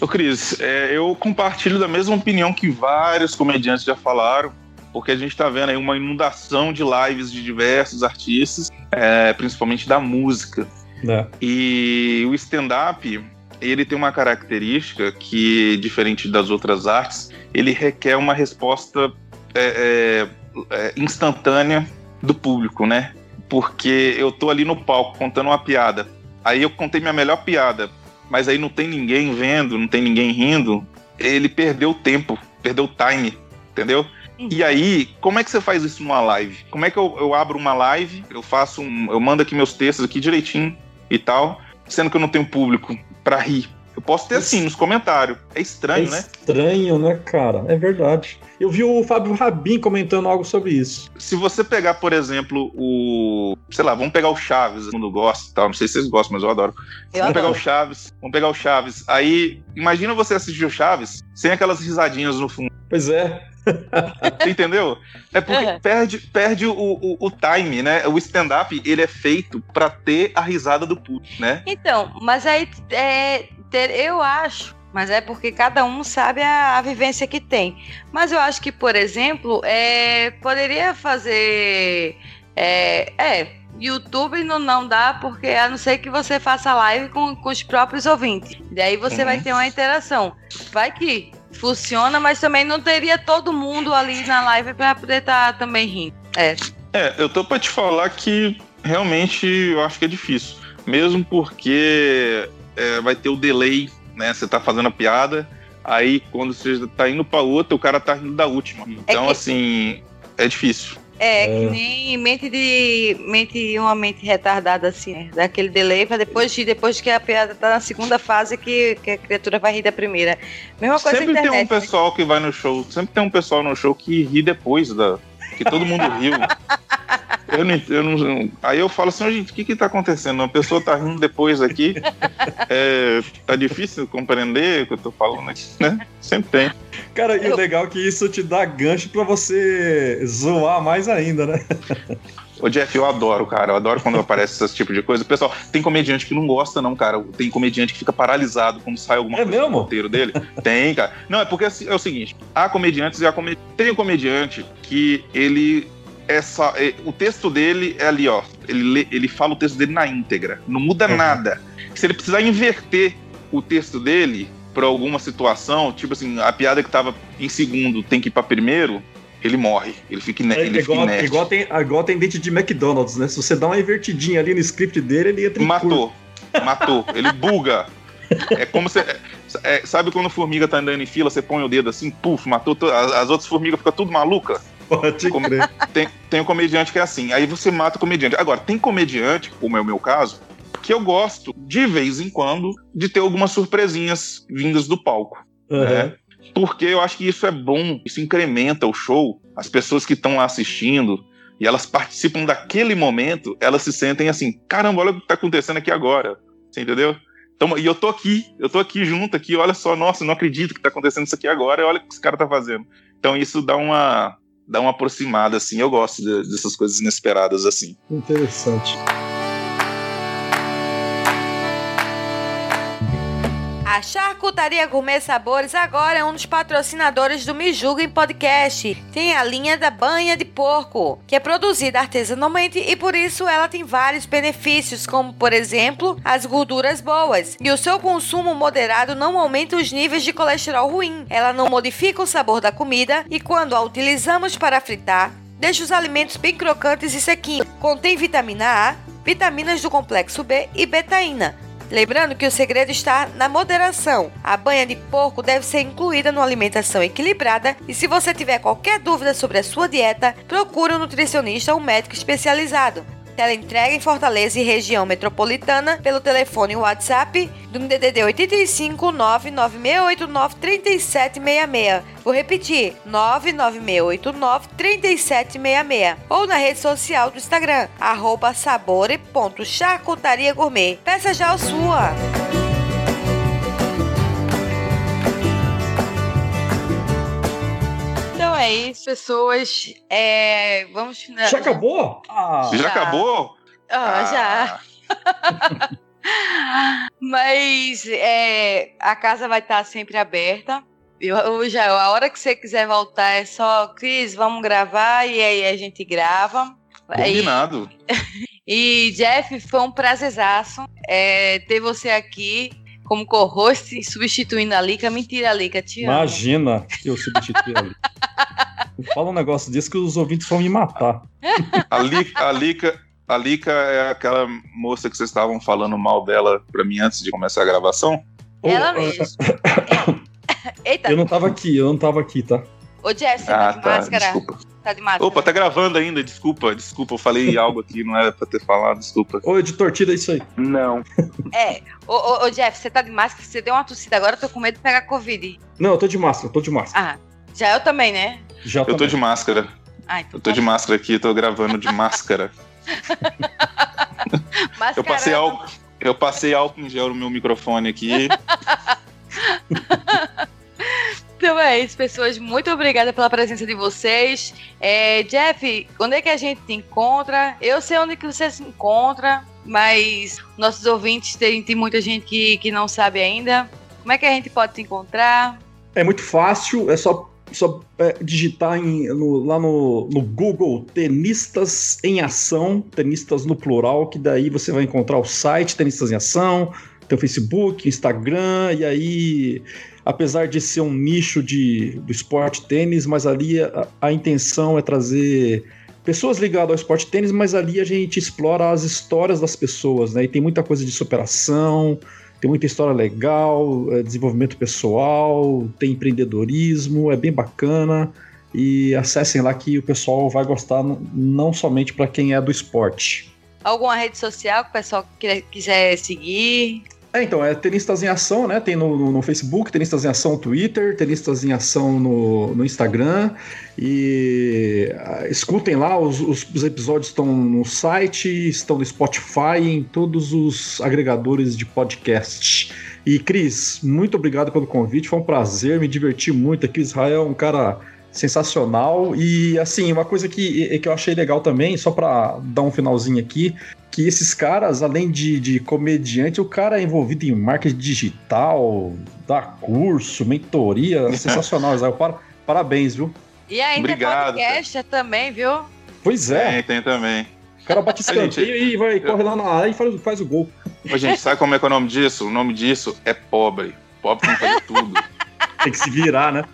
Ô Cris, é, eu compartilho da mesma opinião que vários comediantes já falaram, porque a gente está vendo aí uma inundação de lives de diversos artistas, é, principalmente da música. É. E o stand-up, ele tem uma característica que, diferente das outras artes, ele requer uma resposta é, é, é instantânea do público, né? Porque eu tô ali no palco contando uma piada, aí eu contei minha melhor piada, mas aí não tem ninguém vendo, não tem ninguém rindo, ele perdeu o tempo, perdeu o time, entendeu? Uhum. E aí, como é que você faz isso numa live? Como é que eu, eu abro uma live, eu faço um, eu mando aqui meus textos aqui direitinho e tal, sendo que eu não tenho público para rir. Eu posso ter assim nos comentários. É estranho, é né? Estranho, né, cara? É verdade. Eu vi o Fábio Rabin comentando algo sobre isso. Se você pegar, por exemplo, o. Sei lá, vamos pegar o Chaves, todo mundo gosta tal. Não sei se vocês gostam, mas eu adoro. Eu vamos adoro. pegar o Chaves. Vamos pegar o Chaves. Aí, imagina você assistir o Chaves sem aquelas risadinhas no fundo. Pois é. Entendeu? É porque uhum. perde, perde o, o, o, time, né? O stand-up, ele é feito para ter a risada do público, né? Então, mas aí é, ter, eu acho, mas é porque cada um sabe a, a, vivência que tem. Mas eu acho que, por exemplo, é, poderia fazer. É, é, YouTube não, não dá, porque a não ser que você faça live com, com os próprios ouvintes. Daí você uhum. vai ter uma interação. Vai que funciona, mas também não teria todo mundo ali na live para poder estar tá também rindo. É. É, eu tô para te falar que realmente eu acho que é difícil. Mesmo porque é, vai ter o delay, né? Você tá fazendo a piada, aí quando você tá indo pra outra, o cara tá rindo da última. É então, é que... assim, é difícil. É, é, que nem mente de. mente uma mente retardada, assim, né? Daquele delay pra depois de, depois que a piada tá na segunda fase que, que a criatura vai rir da primeira. Mesma coisa Sempre internet, tem um pessoal né? que vai no show, sempre tem um pessoal no show que ri depois da. Que todo mundo riu. Eu não, eu não, aí eu falo assim, gente, o que que tá acontecendo? Uma pessoa tá rindo depois aqui. É, tá difícil compreender o que eu tô falando aqui, né? Sempre tem. Cara, e o legal é que isso te dá gancho pra você zoar mais ainda, né? Ô Jeff, eu adoro, cara. Eu adoro quando aparece esse tipo de coisa. Pessoal, tem comediante que não gosta, não, cara. Tem comediante que fica paralisado quando sai alguma é coisa mesmo? no roteiro dele. Tem, cara. Não, é porque é o seguinte: há comediantes e há comediante. Tem um comediante que ele essa, é, o texto dele é ali, ó. Ele, ele fala o texto dele na íntegra. Não muda uhum. nada. Se ele precisar inverter o texto dele para alguma situação, tipo assim, a piada que tava em segundo tem que ir para primeiro, ele morre. Ele fica, ine é, ele igual, fica igual, tem, igual tem dente de McDonald's, né? Se você dá uma invertidinha ali no script dele, ele entra em Matou. Curto. Matou. Ele buga. É como se. É, sabe quando a formiga tá andando em fila, você põe o dedo assim, puf, matou. As, as outras formigas ficam tudo maluca. Pode crer. Tem, tem um comediante que é assim, aí você mata o comediante. Agora, tem comediante, como é o meu caso, que eu gosto, de vez em quando, de ter algumas surpresinhas vindas do palco. Uhum. Né? Porque eu acho que isso é bom, isso incrementa o show. As pessoas que estão lá assistindo e elas participam daquele momento, elas se sentem assim: caramba, olha o que está acontecendo aqui agora. Você entendeu? Então, e eu tô aqui, eu tô aqui junto aqui, olha só, nossa, não acredito que tá acontecendo isso aqui agora, olha o que esse cara tá fazendo. Então isso dá uma, dá uma aproximada, assim. Eu gosto de, dessas coisas inesperadas, assim. Interessante. A Charcutaria Gourmet Sabores agora é um dos patrocinadores do Me Podcast. Tem a linha da banha de porco, que é produzida artesanalmente e por isso ela tem vários benefícios, como por exemplo, as gorduras boas. E o seu consumo moderado não aumenta os níveis de colesterol ruim. Ela não modifica o sabor da comida e quando a utilizamos para fritar, deixa os alimentos bem crocantes e sequinhos. Contém vitamina A, vitaminas do complexo B e betaína Lembrando que o segredo está na moderação. A banha de porco deve ser incluída numa alimentação equilibrada e se você tiver qualquer dúvida sobre a sua dieta, procure um nutricionista ou um médico especializado. Teleentrega em Fortaleza e região metropolitana pelo telefone WhatsApp do DDD 85 99689 3766. Vou repetir: 99689 3766. Ou na rede social do Instagram, arroba gourmet. Peça já a sua! Então é isso, pessoas. É, vamos finalizar. Já acabou? Ah, já, já acabou? Ah, ah. já. Mas é, a casa vai estar sempre aberta. Eu, eu, já, a hora que você quiser voltar é só, Cris, vamos gravar e aí a gente grava. Combinado. E, e Jeff, foi um prazerzaço é, ter você aqui como co-host, substituindo a Lica. Mentira, Lica, te amo. Imagina eu substituir a Lica. Fala um negócio desse que os ouvintes vão me matar. A Lica, a Lica, a Lica é aquela moça que vocês estavam falando mal dela pra mim antes de começar a gravação? Ela mesmo. Eita. Eu não tava aqui, eu não tava aqui, tá? Ô, Jeff, você ah, tá de tá, máscara? Desculpa. Tá de máscara. Opa, tá gravando ainda, desculpa, desculpa, eu falei algo aqui, não era pra ter falado, desculpa. Ô, editor, tira isso aí. Não. É, ô, ô, ô, Jeff, você tá de máscara, você deu uma tossida agora, eu tô com medo de pegar Covid. Não, eu tô de máscara, eu tô de máscara. Ah, já eu também, né? Já Eu também. tô de máscara. Ah, então eu tô de máscara aqui, tô gravando de máscara. eu passei álcool, eu passei álcool em gel no meu microfone aqui. Então é isso, pessoas. Muito obrigada pela presença de vocês. É, Jeff, onde é que a gente te encontra? Eu sei onde que você se encontra, mas nossos ouvintes tem, tem muita gente que, que não sabe ainda. Como é que a gente pode te encontrar? É muito fácil, é só, só é, digitar em, no, lá no, no Google Tenistas em Ação, tenistas no plural, que daí você vai encontrar o site Tenistas em Ação, tem o Facebook, Instagram, e aí apesar de ser um nicho de, do esporte tênis, mas ali a, a intenção é trazer pessoas ligadas ao esporte tênis, mas ali a gente explora as histórias das pessoas, né? E tem muita coisa de superação, tem muita história legal, é, desenvolvimento pessoal, tem empreendedorismo, é bem bacana. E acessem lá que o pessoal vai gostar, não somente para quem é do esporte. Alguma rede social que o pessoal quiser seguir? É, então, é Tenistas em Ação, né? Tem no, no, no, Facebook, Tenistas em Ação no Twitter, Tenistas em Ação no, no Instagram. E uh, escutem lá, os, os, os, episódios estão no site, estão no Spotify, em todos os agregadores de podcast. E Cris, muito obrigado pelo convite, foi um prazer, me diverti muito aqui. Israel é um cara sensacional. E assim, uma coisa que, que eu achei legal também, só para dar um finalzinho aqui, que esses caras, além de, de comediante, o cara é envolvido em marketing digital, dá curso, mentoria, sensacional, Israel. Para, parabéns, viu? E ainda Obrigado, podcast também, viu? Pois é. Tem, tem também. O cara bate escanteio e vai, corre lá na área e faz, faz o gol. Ô, gente, sabe como é que é o nome disso? O nome disso é pobre. Pobre tem que fazer tudo. tem que se virar, né?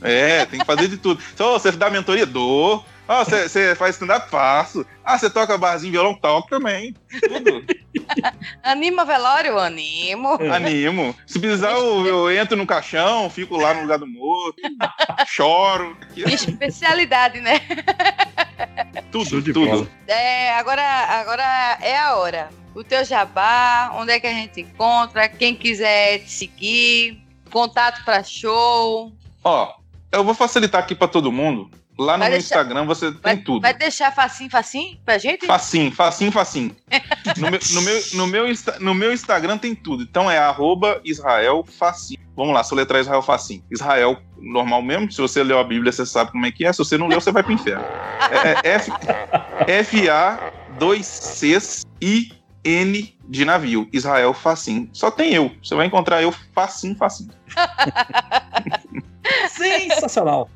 É, tem que fazer de tudo. Então, você dá mentoria? Dou. Ah, você faz stand-up? Faço. Ah, você toca barzinho, violão? Toco também. Tudo. Anima velório? Animo. É. Animo. Se precisar, eu, eu, entro no caixão, fico lá no lugar do morto, choro. Especialidade, né? Tudo, de tudo. É, agora, agora é a hora. O teu jabá, onde é que a gente encontra? Quem quiser te seguir, contato para show. Ó, eu vou facilitar aqui para todo mundo. Lá no vai meu deixar, Instagram você tem vai, tudo. Vai deixar facinho, facinho pra gente? Facinho, facinho, facinho. no, meu, no, meu, no, meu, no meu Instagram tem tudo. Então é arroba Israel Facinho. Vamos lá, soletrar Israel Facinho. Israel, normal mesmo. Se você leu a Bíblia, você sabe como é que é. Se você não leu, você vai pro inferno. É, é F, F-A, 2 Cs, I, N de navio. Israel Facinho. Só tem eu. Você vai encontrar eu facinho, facinho. Sensacional.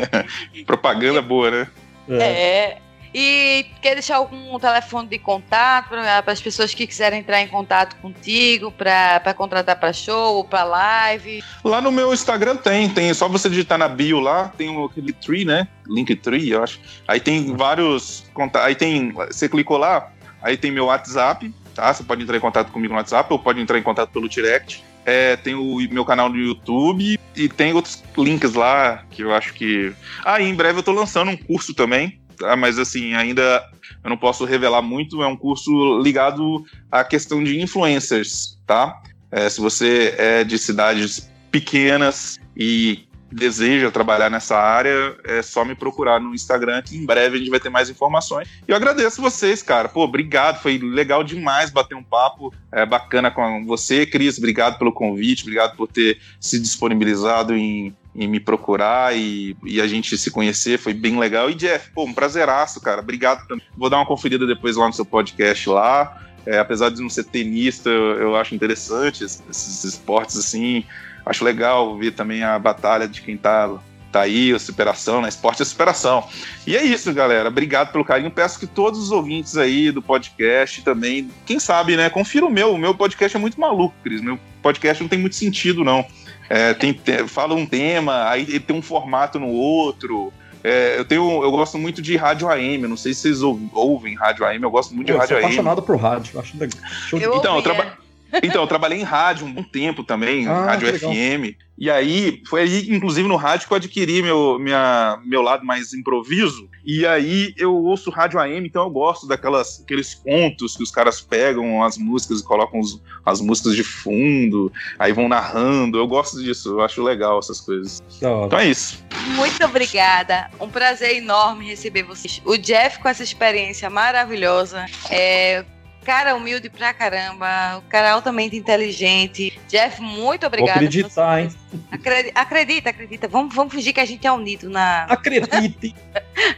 Propaganda boa, né? É. é. E quer deixar algum telefone de contato para as pessoas que quiserem entrar em contato contigo, para contratar para show ou para live? Lá no meu Instagram tem, tem só você digitar na bio lá, tem o Linktree, né? Linktree, eu acho. Aí tem vários, aí tem, você clicou lá, aí tem meu WhatsApp, tá? Você pode entrar em contato comigo no WhatsApp ou pode entrar em contato pelo direct. É, tem o meu canal no YouTube e tem outros links lá que eu acho que. Ah, e em breve eu tô lançando um curso também, tá? Mas assim, ainda eu não posso revelar muito, é um curso ligado à questão de influencers, tá? É, se você é de cidades pequenas e deseja trabalhar nessa área, é só me procurar no Instagram que em breve a gente vai ter mais informações. E eu agradeço vocês, cara. Pô, obrigado, foi legal demais bater um papo é, bacana com você, Cris. Obrigado pelo convite, obrigado por ter se disponibilizado em, em me procurar e, e, a gente se conhecer, foi bem legal. E Jeff, pô, um prazeraço, cara. Obrigado também. Vou dar uma conferida depois lá no seu podcast lá. É, apesar de não ser tenista, eu, eu acho interessante esses, esses esportes assim. Acho legal ver também a batalha de quem tá, tá aí, a superação, né? Esporte é superação. E é isso, galera. Obrigado pelo carinho. Peço que todos os ouvintes aí do podcast também, quem sabe, né? Confira o meu. O meu podcast é muito maluco, Cris. Meu podcast não tem muito sentido, não. É, tem, tem, fala um tema, aí tem um formato no outro. É, eu tenho, eu gosto muito de rádio AM. Não sei se vocês ouvem rádio AM. Eu gosto muito de eu rádio sou AM. apaixonado por rádio. Acho legal. Eu então, eu, ouvia. Então, eu trabalhei em rádio um tempo também, Ah, rádio legal. FM. E aí, foi aí, inclusive, no rádio que eu adquiri meu, minha, meu lado mais improviso. E aí eu ouço rádio AM, então eu gosto daquelas aqueles contos que os caras pegam as músicas e colocam os- as músicas de fundo, aí vão narrando. Eu gosto disso, eu acho legal essas coisas. Então é isso. Muito obrigada. Um prazer enorme receber vocês. O Jeff com essa experiência maravilhosa. É, cara humilde pra caramba. O cara altamente inteligente. Jeff, muito Vou obrigada. acreditar, hein? Acredi- Acredita, acredita. Vamos, vamos fingir que a gente é unido na. Acredite.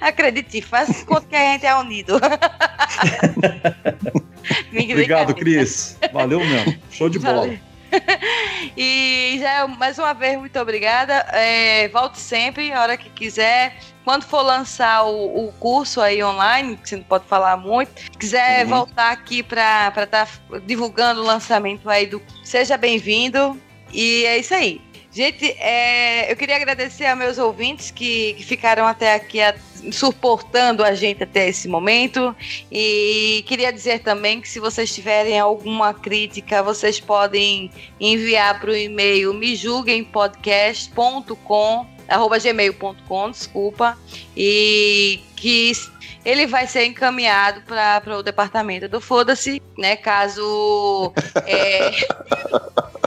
Acredite, faz conta que a gente é unido. Obrigado, Cris. Valeu mesmo. Show de bola. Valeu. E já mais uma vez, muito obrigada. É, volte sempre, a hora que quiser. Quando for lançar o, o curso aí online, que você não pode falar muito, quiser Uhum. voltar aqui para estar divulgando o lançamento aí do. Seja bem-vindo. E é isso aí. Gente, é, eu queria agradecer a meus ouvintes que, que ficaram até aqui a- suportando a gente até esse momento. E queria dizer também que se vocês tiverem alguma crítica, vocês podem enviar para o e-mail mejulguempodcast.com arroba gmail.com, desculpa, e que ele vai ser encaminhado para o departamento do Foda-se, né? Caso é,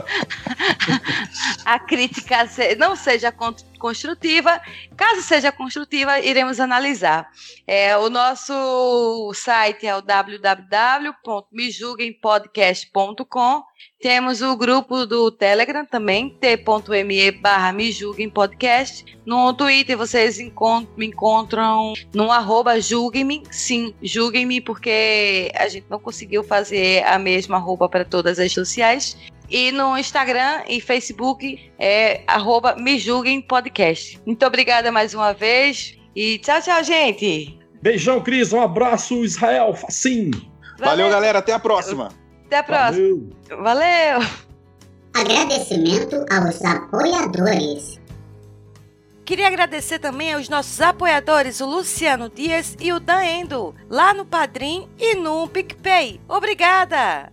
a crítica não seja con- construtiva, caso seja construtiva, iremos analisar. É, o nosso site é o www.mejulguempodcast.com. Temos o grupo do Telegram também, t.me barra me. No Twitter vocês me encontram no arroba julguem-me. Sim, julguem-me, porque a gente não conseguiu fazer a mesma arroba para todas as sociais. E no Instagram e Facebook é arroba me julguem podcast. Muito obrigada mais uma vez. E tchau, tchau, gente. Beijão, Cris. Um abraço, Israel. Facinho. Valeu, galera. Até a próxima. Até a próxima. Valeu. Valeu. Agradecimento aos apoiadores. Queria agradecer também aos nossos apoiadores, o Luciano Dias e o Dan Endo, lá no Padrim e no PicPay. Obrigada!